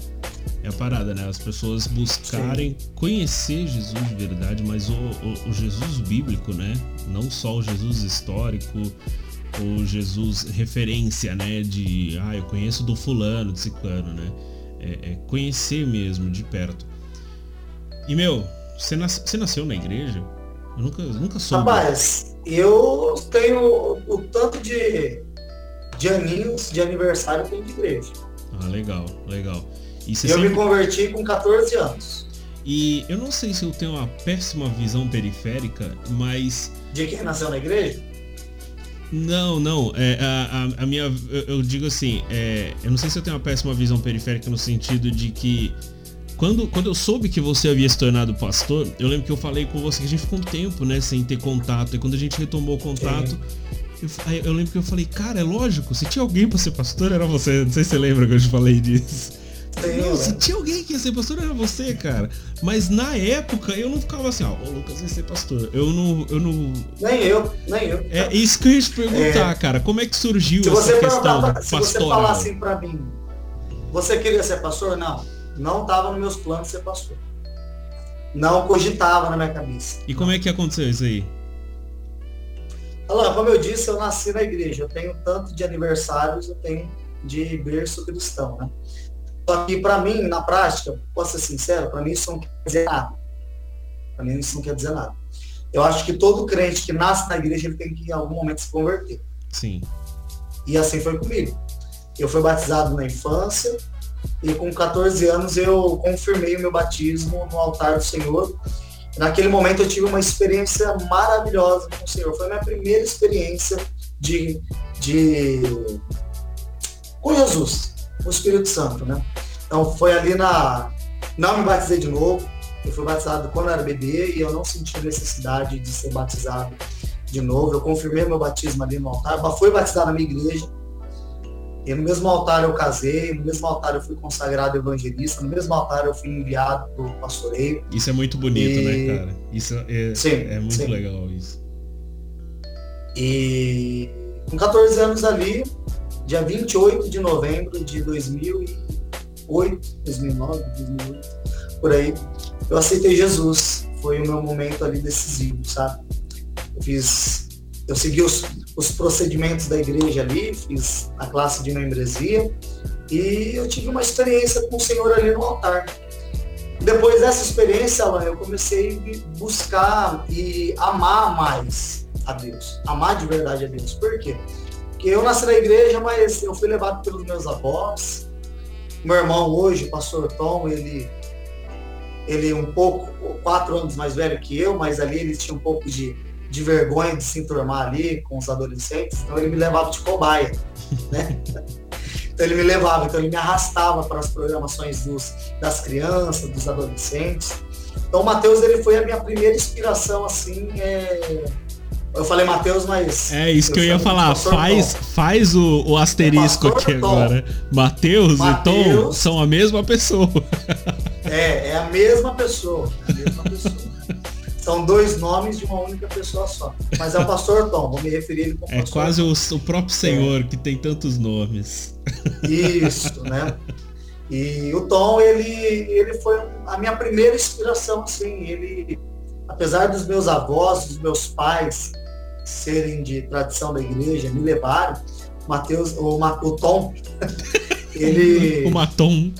é a parada, né? As pessoas buscarem Sim. conhecer Jesus de verdade, mas o, o, o, Jesus bíblico, né? Não só o Jesus histórico, o Jesus referência, né? De, ah, eu conheço do fulano, de ciclano, né? É, é conhecer mesmo, de perto. E, meu, você, nas, você nasceu na igreja? Eu nunca, nunca soube. Rapaz, eu tenho o tanto de, de aninhos de aniversário que de igreja. Ah, legal, legal eu sempre... me converti com 14 anos. E eu não sei se eu tenho uma péssima visão periférica, mas. De quem nasceu na igreja? Não, não. É, a, a, a minha. Eu, eu, digo assim, é, eu não sei se eu tenho uma péssima visão periférica no sentido de que quando, quando eu soube que você havia se tornado pastor, eu lembro que eu falei com você que a gente ficou um tempo, né, sem ter contato. E quando a gente retomou o contato, eu, eu, lembro que eu falei, cara, é lógico, se tinha alguém pra ser pastor, era você. Não sei se você lembra que eu te falei disso. Sim, não, se tinha alguém que ia ser pastor, era você, cara. Mas na época eu não ficava assim, ó, o Lucas vai ser pastor. Eu não. Eu não... Nem eu, nem eu. É isso que eu ia te perguntar, é... cara. Como é que surgiu se essa questão pra, Se você falar assim pra mim, você queria ser pastor? Não. Não estava nos meus planos ser pastor. Não cogitava na minha cabeça. E como é que aconteceu isso aí? Olha, como eu disse, eu nasci na igreja. Eu tenho tanto de aniversários, eu tenho de berço cristão, né? Só que para mim, na prática, posso ser sincero, para mim isso não quer dizer nada. Para mim isso não quer dizer nada. Eu acho que todo crente que nasce na igreja, ele tem que em algum momento se converter. Sim. E assim foi comigo. Eu fui batizado na infância, e com 14 anos eu confirmei o meu batismo no altar do Senhor. Naquele momento eu tive uma experiência maravilhosa com o Senhor. Foi a minha primeira experiência de, de com Jesus, o Espírito Santo, né? Então foi ali na. Não me batizei de novo. Eu fui batizado quando era bebê e eu não senti necessidade de ser batizado de novo. Eu confirmei meu batismo ali no altar. Fui batizado na minha igreja. E no mesmo altar eu casei, no mesmo altar eu fui consagrado evangelista, no mesmo altar eu fui enviado para o pastoreio. Isso é muito bonito, né, e... né, cara? Isso é, sim, é muito sim. legal isso. E com 14 anos ali, dia 28 de novembro de 2008, 2009, 2008, por aí, eu aceitei Jesus. Foi o meu momento ali decisivo, sabe? Eu fiz, eu segui os, os procedimentos da igreja ali, fiz a classe de membresia e eu tive uma experiência com o Senhor ali no altar. Depois dessa experiência, Alan, eu comecei a buscar e amar mais a Deus, amar de verdade a Deus. Por quê? Porque eu nasci na igreja, mas eu fui levado pelos meus avós. Meu irmão hoje, o pastor Tom, ele ele um pouco, quatro anos mais velho que eu, mas ali ele tinha um pouco de de vergonha de se enturmar ali com os adolescentes, então ele me levava de cobaia, né? Então ele me levava, então ele me arrastava para as programações dos, das crianças, dos adolescentes. Então o Matheus ele foi a minha primeira inspiração assim. É... Eu falei Matheus, mas. É isso que eu ia falar. Faz, faz o, o asterisco aqui Tom. agora. Matheus e Tom são a mesma pessoa. É, é a mesma pessoa. A mesma pessoa. São dois nomes de uma única pessoa só. Mas é o pastor Tom, vou me referir ele como É quase o, o, próprio Senhor é. que tem tantos nomes. Isso, né? E o Tom, ele, ele foi a minha primeira inspiração, assim. Ele, apesar dos meus avós, dos meus pais serem de tradição da igreja, me levaram, Mateus, o, o Tom, ele... o Matom.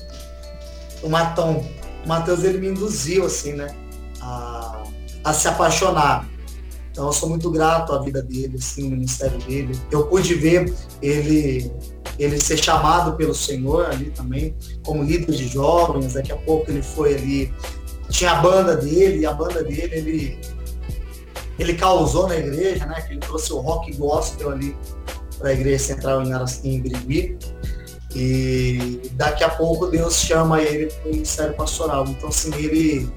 O Matom. O Mateus, ele me induziu, assim, né? A a se apaixonar. Então eu sou muito grato à vida dele, assim, o ministério dele. Eu pude ver ele ele ser chamado pelo Senhor ali também, como líder de jovens, daqui a pouco ele foi ali, tinha a banda dele, e a banda dele ele, ele causou na igreja, né? Que ele trouxe o rock gospel ali para a igreja central em Aracim. E daqui a pouco Deus chama ele para o ministério pastoral. Então, assim, ele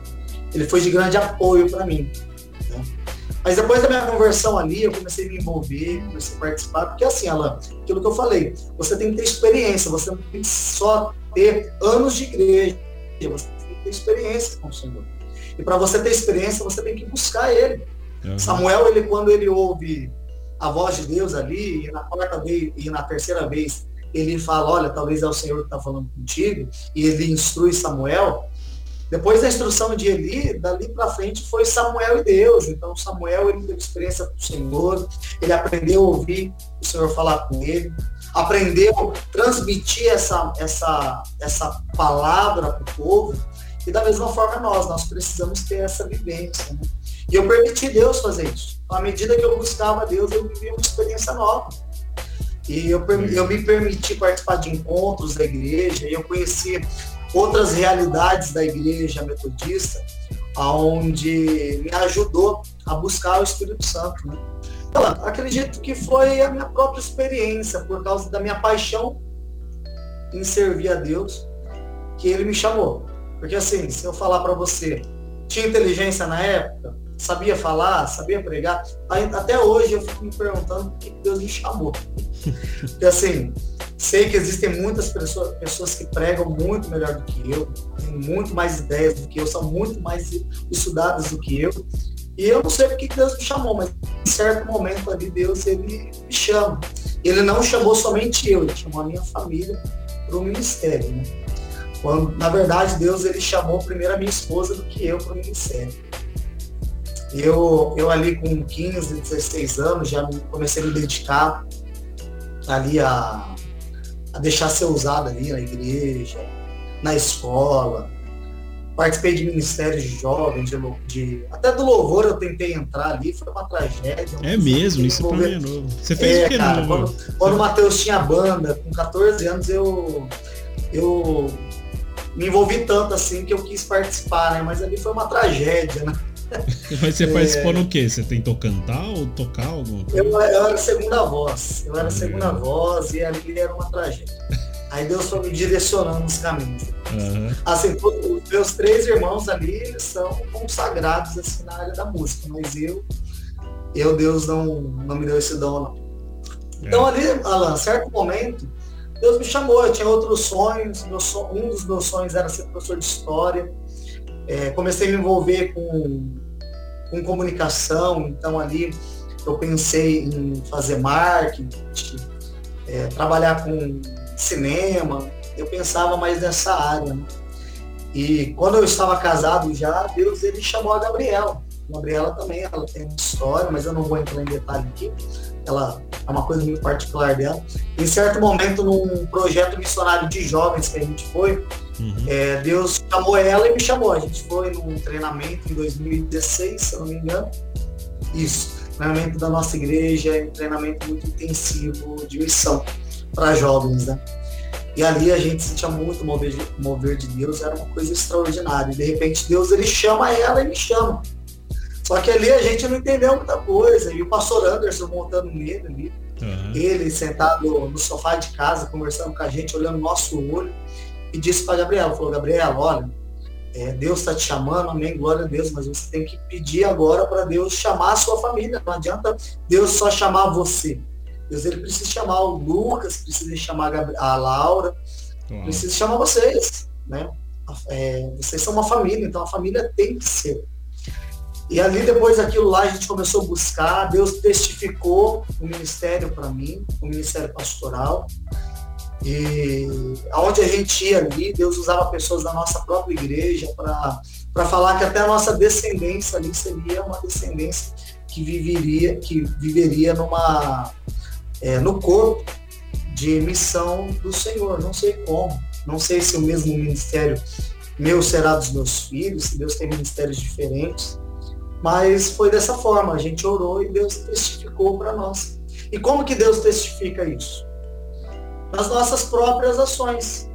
ele foi de grande apoio para mim. Né? Mas depois da minha conversão ali, eu comecei a me envolver, comecei a participar, porque assim, Alan, aquilo que eu falei, você tem que ter experiência, você não tem que só ter anos de igreja, você tem que ter experiência com o Senhor. E para você ter experiência, você tem que buscar Ele. Uhum. Samuel, ele quando ele ouve a voz de Deus ali, e na quarta vez e na terceira vez, ele fala, olha, talvez é o Senhor que está falando contigo, e ele instrui Samuel, depois da instrução de Eli, dali para frente foi Samuel e Deus. Então Samuel ele teve experiência com o Senhor, ele aprendeu a ouvir o Senhor falar com ele, aprendeu a transmitir essa, essa, essa palavra para o povo. E da mesma forma nós, nós precisamos ter essa vivência. Né? E eu permiti Deus fazer isso. À medida que eu buscava Deus, eu vivia uma experiência nova. E eu, eu me permiti participar de encontros da igreja, e eu conheci outras realidades da igreja metodista, aonde me ajudou a buscar o Espírito Santo. Né? Então, acredito que foi a minha própria experiência, por causa da minha paixão em servir a Deus, que ele me chamou. Porque assim, se eu falar para você, tinha inteligência na época, sabia falar, sabia pregar, até hoje eu fico me perguntando por que Deus me chamou. Porque assim, sei que existem muitas pessoas, pessoas que pregam muito melhor do que eu, têm muito mais ideias do que eu, são muito mais estudadas do que eu. E eu não sei por que Deus me chamou, mas em certo momento ali Deus ele me chama. Ele não chamou somente eu, ele chamou a minha família para o ministério. Né? Quando, na verdade, Deus ele chamou primeiro a minha esposa do que eu para o ministério. Eu, eu ali com 15, 16 anos já comecei a me dedicar ali a, a deixar ser usado ali na igreja, na escola. Participei de ministérios de jovens, de, de, até do louvor eu tentei entrar ali, foi uma tragédia. É mesmo, isso pra mim é novo. Você fez é, o que cara, Quando, quando o Matheus tinha banda, com 14 anos eu, eu me envolvi tanto assim que eu quis participar, né? Mas ali foi uma tragédia, né? Mas você participou é... no quê? Você tentou cantar ou tocar alguma coisa? Eu, eu era segunda voz. Eu era ah, segunda voz e ali era uma tragédia. Aí Deus foi me direcionando nos caminhos. Uhum. Assim, os meus três irmãos ali, eles são consagrados assim, na área da música, mas eu, eu Deus não, não me deu esse dom, não. É. Então ali, Alan, certo momento, Deus me chamou, eu tinha outros sonhos, meu um dos meus sonhos era ser professor de história. É, comecei a me envolver com, com comunicação, então ali eu pensei em fazer marketing, é, trabalhar com cinema, eu pensava mais nessa área. Né? E quando eu estava casado já, Deus ele chamou a Gabriela. A Gabriela também, ela tem uma história, mas eu não vou entrar em detalhe aqui ela é uma coisa muito particular dela. Em certo momento, num projeto missionário de jovens que a gente foi, uhum. é, Deus chamou ela e me chamou. A gente foi num treinamento em 2016, se eu não me engano. Isso, treinamento da nossa igreja, um treinamento muito intensivo de missão para jovens, né? E ali a gente sentia muito mover, mover de Deus, era uma coisa extraordinária. E de repente Deus ele chama ela e me chama. Só que ali a gente não entendeu muita coisa. E o pastor Anderson montando nele ali, uhum. ele sentado no sofá de casa, conversando com a gente, olhando no nosso olho, e disse para Gabriela, falou, Gabriela, olha, é, Deus está te chamando, amém, glória a Deus, mas você tem que pedir agora para Deus chamar a sua família. Não adianta Deus só chamar você. Deus ele precisa chamar o Lucas, precisa chamar a Laura, uhum. precisa chamar vocês, né? É, vocês são uma família, então a família tem que ser. E ali, depois daquilo lá, a gente começou a buscar, Deus testificou o ministério para mim, o ministério pastoral. E aonde a gente ia ali, Deus usava pessoas da nossa própria igreja para falar que até a nossa descendência ali seria uma descendência que viveria, que viveria numa, é, no corpo de missão do Senhor. Não sei como, não sei se o mesmo ministério meu será dos meus filhos, se Deus tem ministérios diferentes. Mas foi dessa forma, a gente orou e Deus testificou para nós. E como que Deus testifica isso? Nas nossas próprias ações.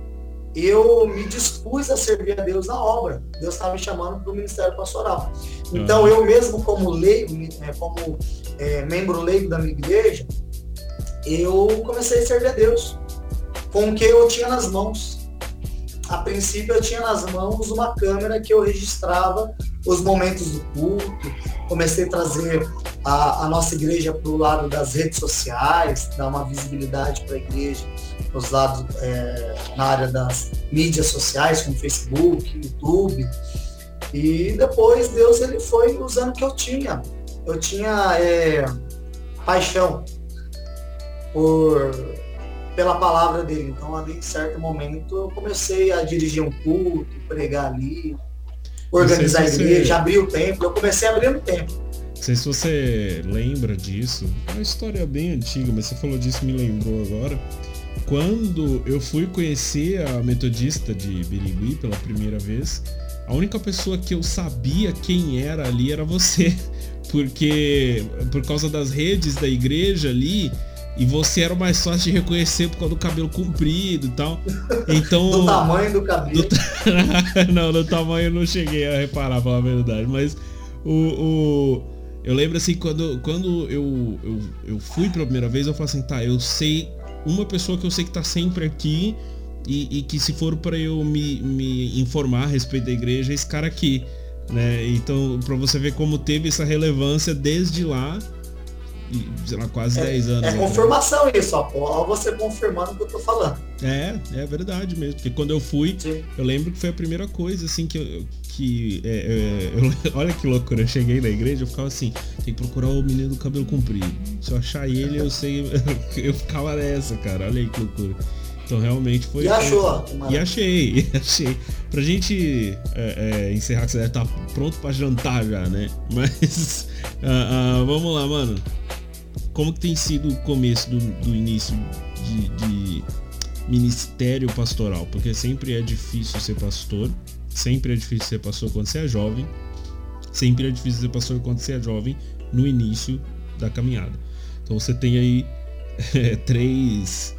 Eu me dispus a servir a Deus na obra. Deus estava me chamando para o ministério pastoral. Então uhum. eu mesmo como leigo, é, como é, membro leigo da minha igreja, eu comecei a servir a Deus com o que eu tinha nas mãos. A princípio eu tinha nas mãos uma câmera que eu registrava os momentos do culto, comecei a trazer a, a nossa igreja para o lado das redes sociais, dar uma visibilidade para a igreja nos lados, é, na área das mídias sociais, como Facebook, YouTube. E depois Deus ele foi usando o que eu tinha. Eu tinha é, paixão por pela palavra dele. Então, ali, em certo momento, eu comecei a dirigir um culto, pregar ali, organizar a igreja, você... abrir o templo. Eu comecei abrindo o templo. Não sei se você lembra disso. É uma história bem antiga, mas você falou disso me lembrou agora. Quando eu fui conhecer a metodista de Birigui pela primeira vez, a única pessoa que eu sabia quem era ali era você. Porque por causa das redes da igreja ali, e você era mais fácil de reconhecer por causa do cabelo comprido e tal. Então. do tamanho do cabelo. Do não, do tamanho eu não cheguei a reparar, pela verdade. Mas o, o. eu lembro assim, quando, quando eu, eu, eu fui pela primeira vez, eu falei assim, tá, eu sei uma pessoa que eu sei que tá sempre aqui e, e que se for para eu me, me informar a respeito da igreja, é esse cara aqui. Né? Então, para você ver como teve essa relevância desde lá, sei lá, quase é, 10 anos. É confirmação isso, ó, ó, você confirmando o que eu tô falando. É, é verdade mesmo. Porque quando eu fui, Sim. eu lembro que foi a primeira coisa, assim, que eu. Que, é, é, eu, olha que loucura, eu cheguei na igreja, eu ficava assim, tem que procurar o menino do cabelo comprido. Se eu achar ele, eu sei. eu ficava nessa, cara. Olha aí que loucura. Então realmente foi. E achou? E achei, e achei. Pra gente é, é, encerrar, que você deve estar tá pronto pra jantar já, né? Mas uh, uh, vamos lá, mano. Como que tem sido o começo do, do início de, de ministério pastoral? Porque sempre é difícil ser pastor, sempre é difícil ser pastor quando você é jovem, sempre é difícil ser pastor quando você é jovem no início da caminhada. Então você tem aí é, três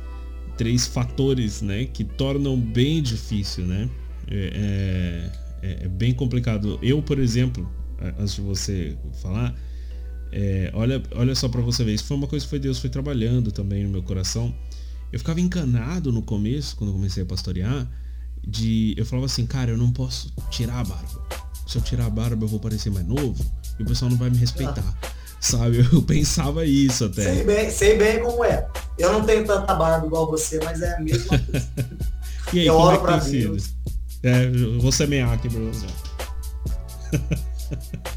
três fatores, né, que tornam bem difícil, né? É, é, é bem complicado. Eu, por exemplo, antes de você falar, é, olha, olha só para você ver, isso foi uma coisa que foi Deus foi trabalhando também no meu coração. Eu ficava encanado no começo, quando eu comecei a pastorear, de eu falava assim, cara, eu não posso tirar a barba. Se eu tirar a barba, eu vou parecer mais novo e o pessoal não vai me respeitar. Ah sabe? Eu pensava isso até. Sei bem, sei bem como é. Eu não tenho tanta barba igual você, mas é a mesma coisa. e aí, eu como oro é que pra Deus. sido? É, vou semear aqui pra você.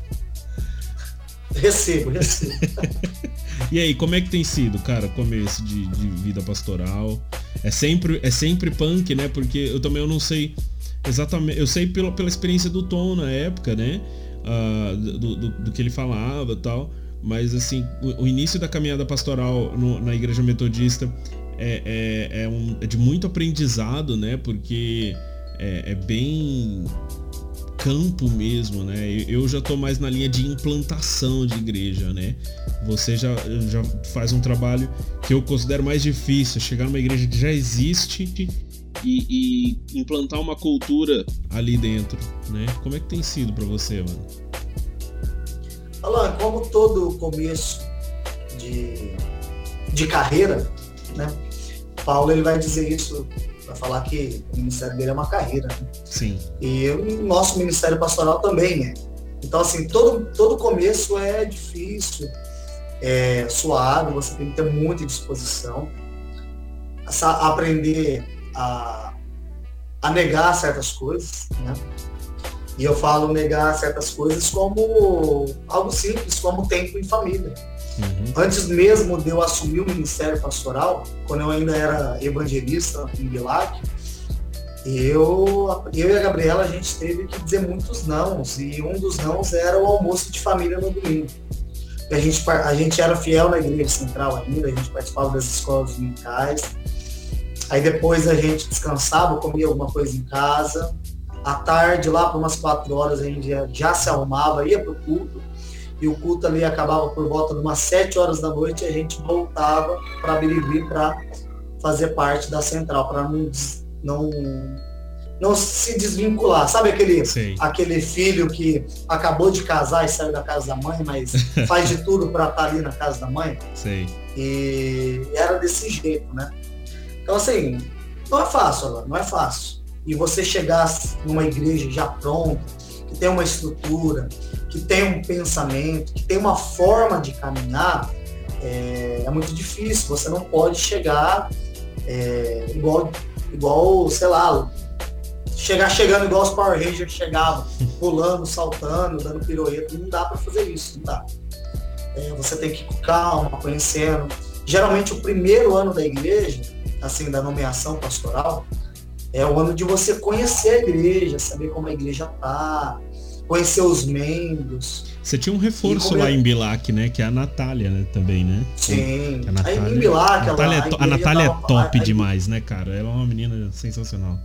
recebo, recebo. e aí, como é que tem sido, cara, começo de, de, vida pastoral? É sempre, é sempre punk, né? Porque eu também eu não sei exatamente. Eu sei pela, pela experiência do Tom na época, né? Uh, do, do, do, que ele falava tal. Mas assim, o, o início da caminhada pastoral no, na igreja metodista é, é, é, um, é, de muito aprendizado, né? Porque é, é bem campo mesmo, né? Eu já estou mais na linha de implantação de igreja, né? Você já, já faz um trabalho que eu considero mais difícil, chegar numa igreja que já existe e, e implantar uma cultura ali dentro, né? Como é que tem sido para você, mano? Alan, como todo começo de, de carreira, né? Paulo ele vai dizer isso, vai falar que o ministério dele é uma carreira. Né? Sim. E o nosso ministério pastoral também é. Então, assim, todo, todo começo é difícil, é suave, você tem que ter muita disposição, aprender a, a negar certas coisas, né? E eu falo negar certas coisas como algo simples, como tempo em família. Uhum. Antes mesmo de eu assumir o ministério pastoral, quando eu ainda era evangelista em Bilac, eu, eu e a Gabriela, a gente teve que dizer muitos nãos, e um dos nãos era o almoço de família no domingo. A gente, a gente era fiel na igreja central ainda, a gente participava das escolas dominicais. Aí depois a gente descansava, comia alguma coisa em casa, à tarde, lá para umas quatro horas, a gente já, já se arrumava, ia para o culto, e o culto ali acabava por volta de umas sete horas da noite, e a gente voltava para Birigui para fazer parte da central, para não, não, não se desvincular. Sabe aquele, aquele filho que acabou de casar e saiu da casa da mãe, mas faz de tudo para estar tá ali na casa da mãe? Sim. E era desse jeito, né? Então, assim, não é fácil, não é fácil e você chegar numa igreja já pronta, que tem uma estrutura, que tem um pensamento, que tem uma forma de caminhar, é, é muito difícil. Você não pode chegar é, igual, igual, sei lá, chegar chegando igual os Power Rangers chegavam, pulando, saltando, dando pirueta. Não dá para fazer isso, não dá. É, você tem que ir com calma, conhecendo. Geralmente o primeiro ano da igreja, assim, da nomeação pastoral, é o ano de você conhecer a igreja, saber como a igreja tá, conhecer os membros. Você tinha um reforço lá em Bilac, né? Que é a Natália, né? Também, né? Sim. A Natália, Aí em Bilac, a Natália, ela, a, a Natália é top a, demais, né, cara? Ela é uma menina sensacional.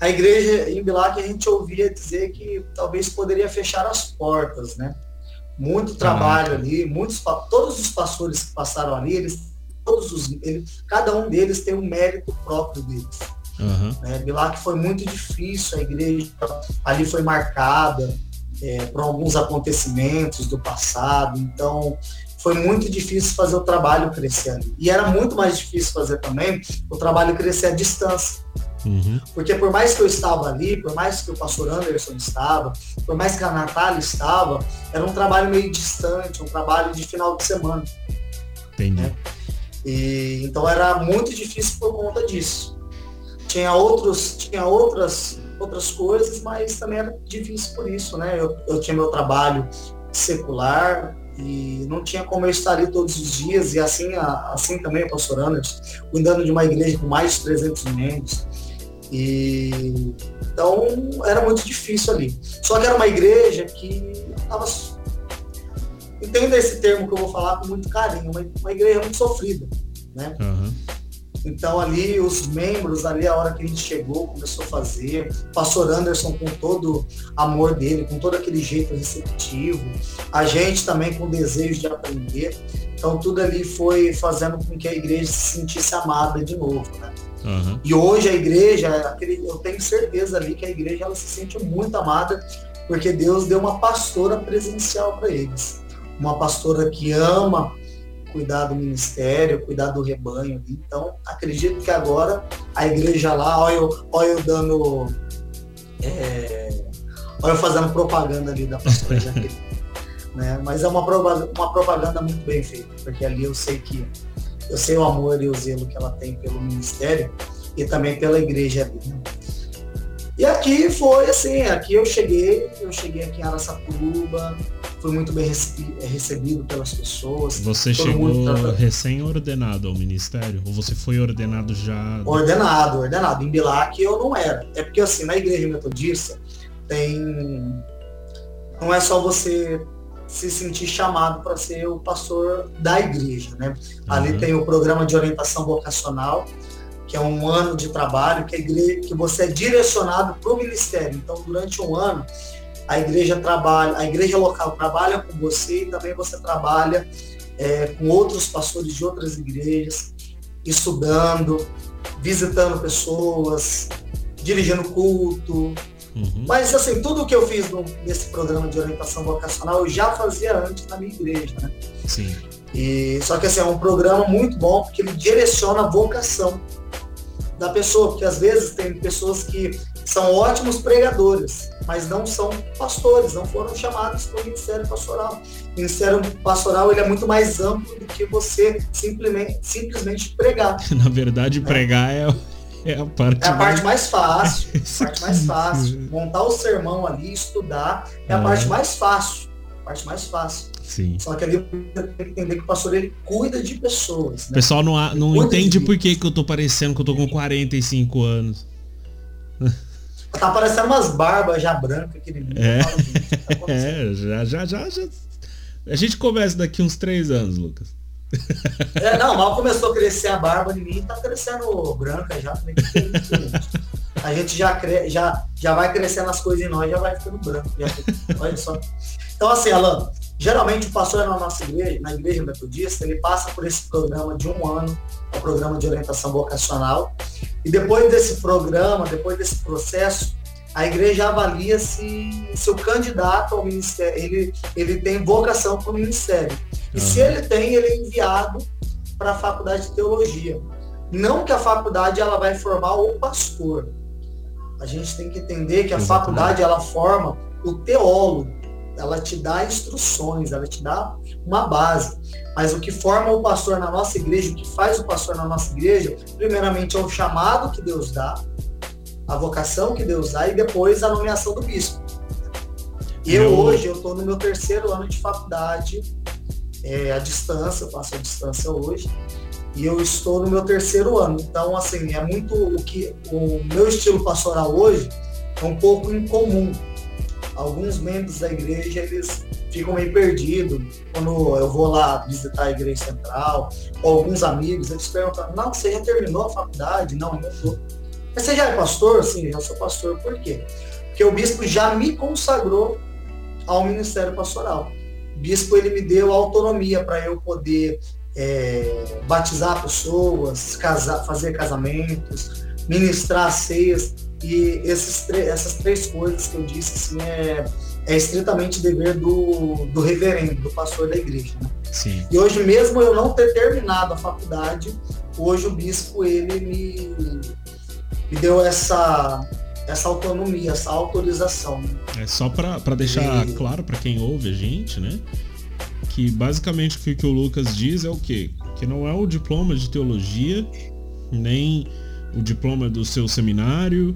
A igreja em Bilac a gente ouvia dizer que talvez poderia fechar as portas, né? Muito trabalho ali, muitos, todos os pastores que passaram ali, eles todos os, ele, cada um deles tem um mérito próprio deles. Uhum. Né? Bilac foi muito difícil, a igreja ali foi marcada é, por alguns acontecimentos do passado, então foi muito difícil fazer o trabalho crescer ali. E era muito mais difícil fazer também o trabalho crescer à distância. Uhum. Porque por mais que eu estava ali, por mais que o pastor Anderson estava, por mais que a Natália estava, era um trabalho meio distante, um trabalho de final de semana. Entendi. Né? E, então era muito difícil por conta disso. Tinha, outros, tinha outras, outras coisas, mas também era difícil por isso, né? Eu, eu tinha meu trabalho secular, e não tinha como eu estar ali todos os dias, e assim, assim também o pastor Anderson, cuidando de uma igreja com mais de 300 membros, e então era muito difícil ali. Só que era uma igreja que estava. Entenda esse termo que eu vou falar com muito carinho, uma, uma igreja muito sofrida. Né? Uhum. Então ali os membros, ali a hora que a gente chegou, começou a fazer, o pastor Anderson com todo amor dele, com todo aquele jeito receptivo, a gente também com desejo de aprender. Então tudo ali foi fazendo com que a igreja se sentisse amada de novo. Né? Uhum. E hoje a igreja, eu tenho certeza ali que a igreja ela se sente muito amada, porque Deus deu uma pastora presencial para eles. Uma pastora que ama cuidar do ministério, cuidar do rebanho. Então, acredito que agora a igreja lá, olha eu, olha eu dando. É, olha eu fazendo propaganda ali da pastora Jaqueline. né? Mas é uma, uma propaganda muito bem feita, porque ali eu sei que eu sei o amor e o zelo que ela tem pelo ministério e também pela igreja ali. Né? E aqui foi assim, aqui eu cheguei, eu cheguei aqui em Araçatuba, fui muito bem recebido pelas pessoas. Você chegou recém-ordenado ao ministério? Ou você foi ordenado já? Ordenado, ordenado. Em Bilac eu não era. É porque assim, na igreja metodista tem. Não é só você se sentir chamado para ser o pastor da igreja, né? Uhum. Ali tem o programa de orientação vocacional, que é um ano de trabalho, que, igreja, que você é direcionado para o ministério. Então, durante um ano, a igreja trabalha, a igreja local trabalha com você e também você trabalha é, com outros pastores de outras igrejas, estudando, visitando pessoas, dirigindo culto, Uhum. Mas assim, tudo que eu fiz no, nesse programa de orientação vocacional eu já fazia antes na minha igreja, né? Sim. E, só que assim, é um programa muito bom porque ele direciona a vocação da pessoa, porque às vezes tem pessoas que são ótimos pregadores, mas não são pastores, não foram chamados para o ministério pastoral. O ministério pastoral ele é muito mais amplo do que você simplesmente, simplesmente pregar. Na verdade, né? pregar é é a parte, é a parte mais, fácil. a parte mais fácil. Montar o sermão ali, estudar, é a parte mais fácil. A parte mais fácil. Sim. Só que ali tem que entender que o pastor ele cuida de pessoas. Né? O pessoal não, não entende por que, que eu tô parecendo que eu tô com 45 anos. Tá parecendo umas barbas já brancas, é. Tá é, já, já, já, já. A gente conversa daqui uns três anos, Lucas. É, não, mal começou a crescer a barba de mim, tá crescendo branca já. A gente já, cre... já, já vai crescendo as coisas em nós, já vai ficando branco. Já... Olha só. Então, assim, Alan, geralmente o pastor na nossa igreja, na igreja metodista, ele passa por esse programa de um ano, é o programa de orientação vocacional. E depois desse programa, depois desse processo, a igreja avalia se, se o candidato ao ministério, ele, ele tem vocação para o ministério. E uhum. se ele tem, ele é enviado para a faculdade de teologia. Não que a faculdade ela vai formar o pastor. A gente tem que entender que a faculdade ela forma o teólogo. Ela te dá instruções, ela te dá uma base. Mas o que forma o pastor na nossa igreja, o que faz o pastor na nossa igreja, primeiramente é o chamado que Deus dá, a vocação que Deus dá e depois a nomeação do bispo. Eu, hoje, eu estou no meu terceiro ano de faculdade é, à distância, eu faço a distância hoje, e eu estou no meu terceiro ano. Então, assim, é muito o que o meu estilo pastoral hoje é um pouco incomum. Alguns membros da igreja, eles ficam meio perdidos quando eu vou lá visitar a igreja central, ou alguns amigos, eles perguntam, não, você já terminou a faculdade? Não, ainda estou. Mas você já é pastor? Sim, já sou pastor. Por quê? Porque o bispo já me consagrou ao ministério pastoral bispo ele me deu autonomia para eu poder é, batizar pessoas, casar, fazer casamentos, ministrar ceias e esses essas três coisas que eu disse assim, é, é estritamente dever do, do reverendo, do pastor da igreja. Né? Sim. E hoje, mesmo eu não ter terminado a faculdade, hoje o bispo ele me, me deu essa, essa autonomia, essa autorização. Né? É só para deixar e... claro para quem ouve a gente, né? Que basicamente o que o Lucas diz é o quê? Que não é o diploma de teologia, nem o diploma do seu seminário,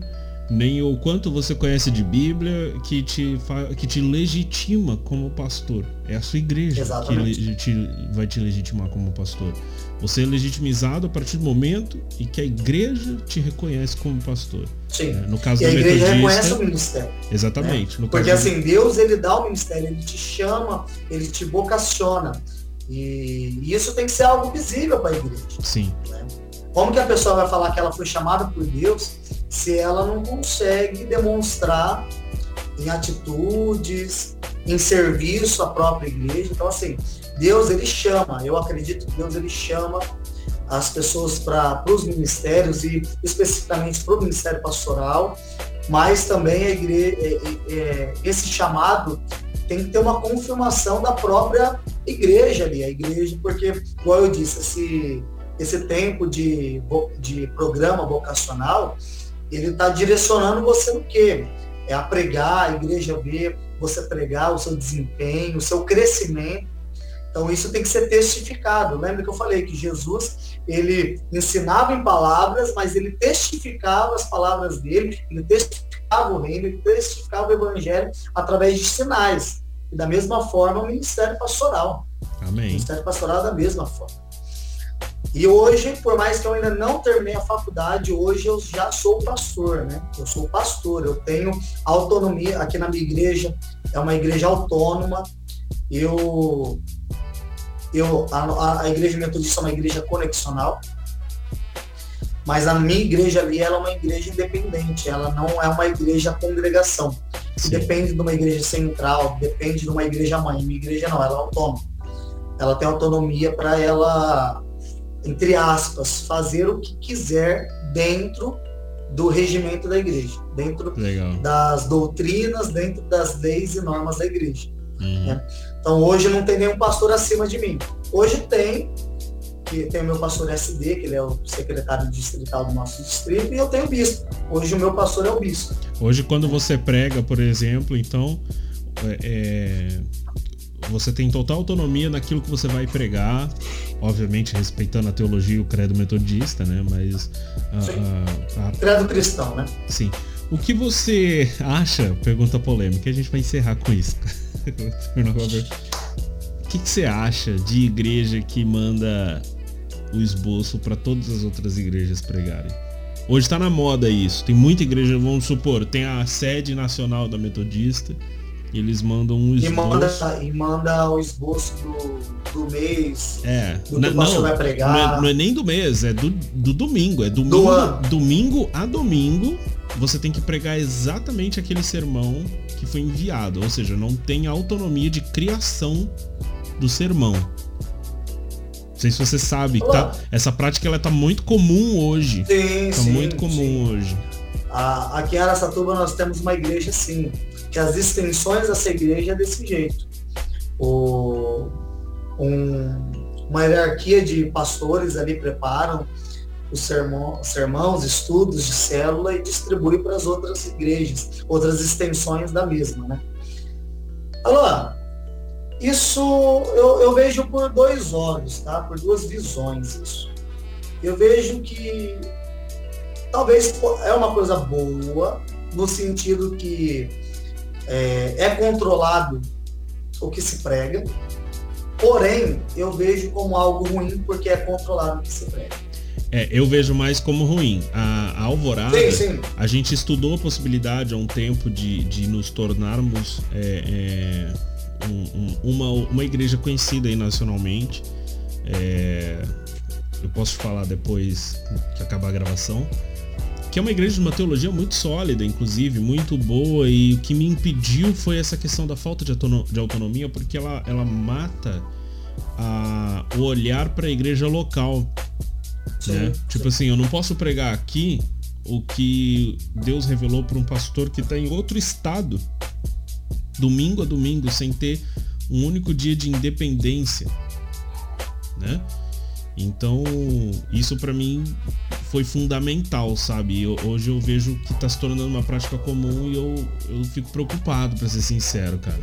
nem o quanto você conhece de Bíblia que te, que te legitima como pastor. É a sua igreja Exatamente. que te, vai te legitimar como pastor. Você é legitimizado a partir do momento em que a igreja te reconhece como pastor. Sim. É, no caso e a igreja reconhece o ministério. Exatamente. Né? Porque assim, Deus ele dá o ministério, ele te chama, ele te vocaciona. E isso tem que ser algo visível para a igreja. Sim. Né? Como que a pessoa vai falar que ela foi chamada por Deus se ela não consegue demonstrar em atitudes, em serviço à própria igreja? Então, assim, Deus ele chama, eu acredito que Deus ele chama as pessoas para os ministérios e especificamente para o ministério pastoral, mas também a igreja, é, é, é, esse chamado tem que ter uma confirmação da própria igreja ali, a igreja, porque, igual eu disse, esse, esse tempo de, de programa vocacional, ele está direcionando você no quê? É a pregar, a igreja ver você pregar, o seu desempenho, o seu crescimento. Então isso tem que ser testificado. Lembra que eu falei que Jesus, ele ensinava em palavras, mas ele testificava as palavras dele, ele testificava o reino, ele testificava o evangelho através de sinais. E da mesma forma o ministério pastoral. Amém. O ministério pastoral da mesma forma. E hoje, por mais que eu ainda não terminei a faculdade, hoje eu já sou pastor, né? Eu sou pastor, eu tenho autonomia aqui na minha igreja, é uma igreja autônoma. Eu, eu a, a igreja metodista é uma igreja conexional, mas a minha igreja ali ela é uma igreja independente, ela não é uma igreja congregação. Depende de uma igreja central, depende de uma igreja mãe. Minha igreja não, ela é autônoma. Ela tem autonomia para ela entre aspas, fazer o que quiser dentro do regimento da igreja, dentro Legal. das doutrinas, dentro das leis e normas da igreja. Uhum. Né? Então hoje não tem nenhum pastor acima de mim. Hoje tem, que tem o meu pastor SD, que ele é o secretário distrital do nosso distrito, e eu tenho o bispo. Hoje o meu pastor é o bispo. Hoje quando você prega, por exemplo, então é, é você tem total autonomia naquilo que você vai pregar, obviamente respeitando a teologia e o credo metodista, né? Mas. A, a, a... Credo cristão, né? Sim. O que você acha, pergunta polêmica, a gente vai encerrar com isso. o que, que você acha de igreja que manda o esboço para todas as outras igrejas pregarem? Hoje está na moda isso. Tem muita igreja, vamos supor, tem a sede nacional da Metodista eles mandam um esboço. E manda, e manda o esboço do, do mês. É. Do que não, vai pregar. Não é, não é, nem do mês, é do, do domingo. É domingo, do domingo a domingo. Você tem que pregar exatamente aquele sermão que foi enviado. Ou seja, não tem autonomia de criação do sermão. Não sei se você sabe, tá, essa prática ela tá muito comum hoje. Sim, tá sim, muito comum sim. hoje. Aqui em Aracatuba nós temos uma igreja assim que as extensões dessa igreja é desse jeito. O, um, uma hierarquia de pastores ali preparam os sermão, sermãos, estudos de célula e distribui para as outras igrejas, outras extensões da mesma, né? Alô, isso eu, eu vejo por dois olhos, tá? Por duas visões isso. Eu vejo que talvez é uma coisa boa, no sentido que é, é controlado o que se prega, porém eu vejo como algo ruim porque é controlado o que se prega. É, eu vejo mais como ruim. A, a Alvorada, sim, sim. a gente estudou a possibilidade há um tempo de, de nos tornarmos é, é, um, um, uma, uma igreja conhecida aí nacionalmente. É, eu posso falar depois que acabar a gravação que é uma igreja de uma teologia muito sólida, inclusive, muito boa, e o que me impediu foi essa questão da falta de, autonomia, porque ela, ela mata a, o olhar para a igreja local. Sim, né? sim. Tipo assim, eu não posso pregar aqui o que Deus revelou para um pastor que está em outro estado domingo a domingo, sem ter um único dia de independência, né? Então, isso para mim foi fundamental, sabe? Eu, hoje eu vejo que tá se tornando uma prática comum e eu, eu fico preocupado, para ser sincero, cara.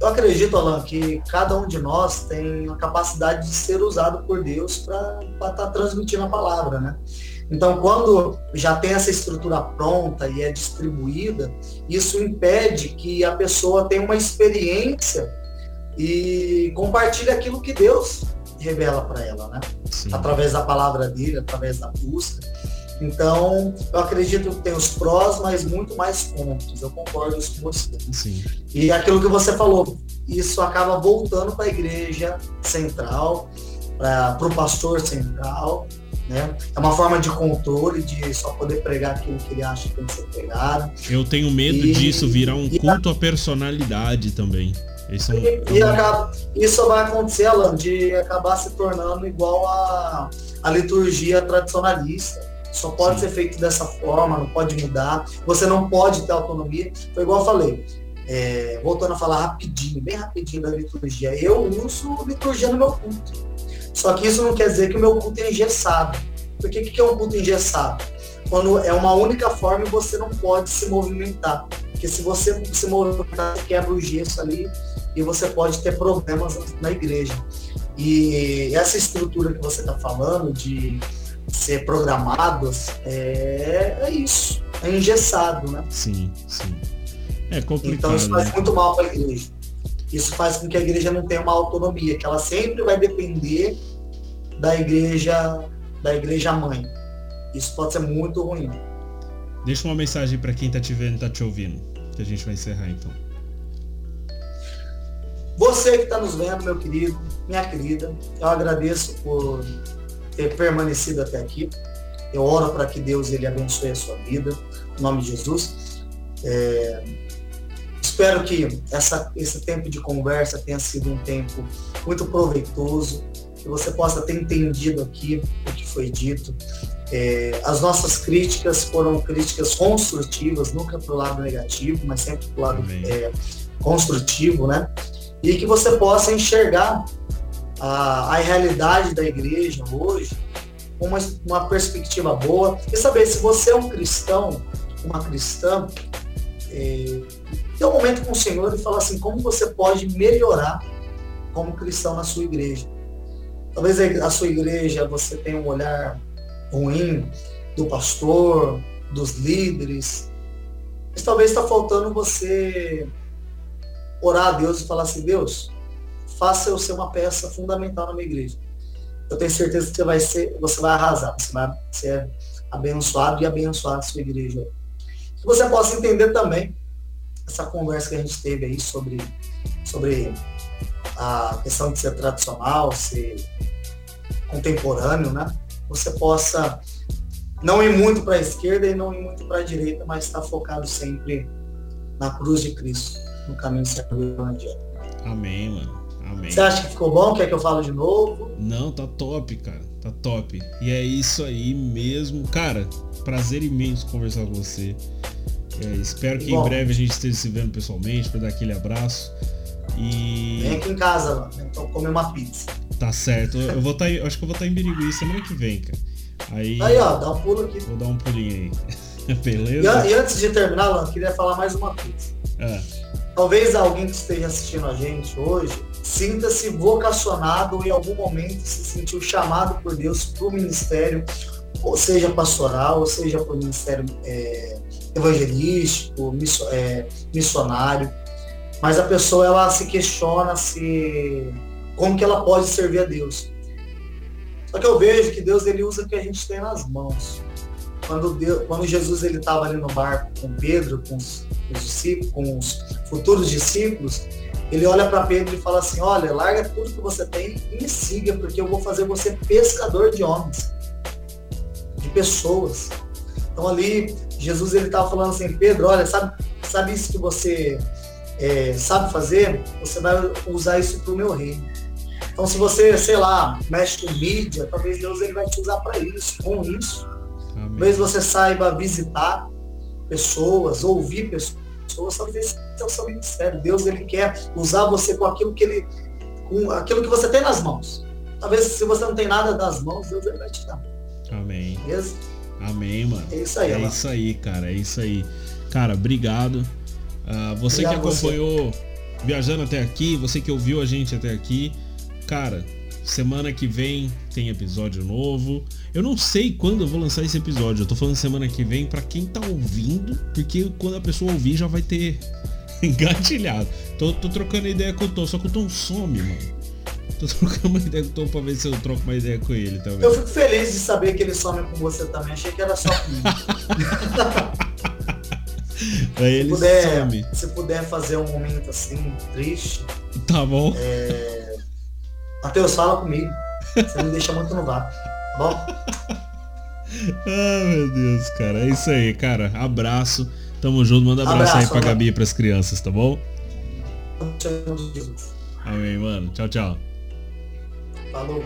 Eu acredito, Alan, que cada um de nós tem a capacidade de ser usado por Deus para estar tá transmitindo a palavra, né? Então, quando já tem essa estrutura pronta e é distribuída, isso impede que a pessoa tenha uma experiência e compartilhe aquilo que Deus revela para ela, né? Sim. Através da palavra dele, através da busca. Então, eu acredito que tem os prós, mas muito mais contras. Eu concordo com você. Sim. E aquilo que você falou, isso acaba voltando para a igreja central, para o pastor central. Né? É uma forma de controle, de só poder pregar aquilo que ele acha que tem que ser pregado. Eu tenho medo e, disso virar um culto a... à personalidade também. Isso, e, e acaba, isso vai acontecer, Alan, de acabar se tornando igual a, a liturgia tradicionalista só pode Sim. ser feito dessa forma, não pode mudar. Você não pode ter autonomia. Foi igual eu falei. É, voltando a falar rapidinho, bem rapidinho da liturgia. Eu uso liturgia no meu culto. Só que isso não quer dizer que o meu culto é engessado. Porque o que é um culto engessado? Quando é uma única forma e você não pode se movimentar. Porque se você se movimentar, você quebra o gesso ali e você pode ter problemas na igreja. E essa estrutura que você está falando de ser programados, é, é isso. É engessado, né? Sim, sim. É complicado. Então isso faz né? muito mal para a igreja. Isso faz com que a igreja não tenha uma autonomia, que ela sempre vai depender da igreja, da igreja mãe. Isso pode ser muito ruim. Deixa uma mensagem para quem está te vendo, está te ouvindo, que a gente vai encerrar então. Você que está nos vendo, meu querido, minha querida, eu agradeço por ter permanecido até aqui. Eu oro para que Deus ele abençoe a sua vida, em nome de Jesus. É, espero que essa, esse tempo de conversa tenha sido um tempo muito proveitoso, que você possa ter entendido aqui o que foi dito. É, as nossas críticas foram críticas construtivas, nunca para o lado negativo, mas sempre para o lado é, construtivo, né? E que você possa enxergar a, a realidade da igreja hoje com uma, uma perspectiva boa e saber se você é um cristão, uma cristã, é, ter um momento com o Senhor e falar assim, como você pode melhorar como cristão na sua igreja. Talvez a sua igreja você tenha um olhar ruim do pastor, dos líderes, mas talvez está faltando você orar a Deus e falar assim, Deus, faça eu ser uma peça fundamental na minha igreja. Eu tenho certeza que você vai ser, você vai arrasar, você vai ser abençoado e abençoar a sua igreja. Que você possa entender também essa conversa que a gente teve aí sobre, sobre a questão de ser tradicional, ser contemporâneo, né? Você possa não ir muito para a esquerda e não ir muito para a direita, mas estar focado sempre na cruz de Cristo, no caminho certo do Evangelho. Amém, mano. Amém. Você acha que ficou bom? Quer que eu fale de novo? Não, tá top, cara. Tá top. E é isso aí mesmo. Cara, prazer imenso conversar com você. É, espero que bom. em breve a gente esteja se vendo pessoalmente para dar aquele abraço. E. Vem aqui em casa, mano. Então comer uma pizza. Tá certo. Eu vou estar. Tá, acho que eu vou estar tá em Birigui semana que vem, cara. Aí, aí, ó, dá um pulo aqui. Vou dar um pulinho aí. Beleza? E, e, antes de terminar, Lan, queria falar mais uma coisa. É. Talvez alguém que esteja assistindo a gente hoje sinta-se vocacionado em algum momento, se sentiu chamado por Deus para o ministério, ou seja pastoral, ou seja para o ministério é, evangelístico, é, missionário. Mas a pessoa ela se questiona se como que ela pode servir a Deus. Só que eu vejo que Deus ele usa o que a gente tem nas mãos. Quando, Deus, quando Jesus ele estava ali no barco com Pedro, com os, os discípulos, com os futuros discípulos, ele olha para Pedro e fala assim: Olha, larga tudo que você tem e me siga, porque eu vou fazer você pescador de homens, de pessoas. Então ali, Jesus ele estava falando assim: Pedro, olha, sabe, sabe isso que você é, sabe fazer? Você vai usar isso para o meu reino. Então, se você, sei lá, mexe com mídia, talvez Deus ele vai te usar para isso, com isso. Amém. Talvez você saiba visitar pessoas, ouvir pessoas ouça, esse é o seu ministério. Deus ele quer usar você com aquilo que ele, com aquilo que você tem nas mãos. Talvez se você não tem nada nas mãos, Deus ele vai te dar. Amém. Beleza? Amém, mano. É isso aí, É mano. isso aí, cara. É isso aí. Cara, obrigado. Ah, você Obrigado que você. acompanhou viajando até aqui, você que ouviu a gente até aqui, cara, semana que vem tem episódio novo. Eu não sei quando eu vou lançar esse episódio. Eu tô falando semana que vem pra quem tá ouvindo, porque quando a pessoa ouvir já vai ter engatilhado. Tô, tô trocando ideia com o Tom, só que o Tom some, mano. Tô trocando uma ideia com o Tom pra ver se eu troco uma ideia com ele também. Eu fico feliz de saber que ele some com você também. Achei que era só comigo. Aí Se ele puder, some. se puder fazer um momento assim, triste, Tá bom? Matheus, fala comigo. Você me deixa muito no vácuo. Tá bom? Ah, meu Deus, cara. É isso aí, cara. Abraço. Tamo junto. Manda abraço, Abraço, aí pra. Gabi e pras crianças, tá bom? Amém, mano. Tchau, tchau. Falou.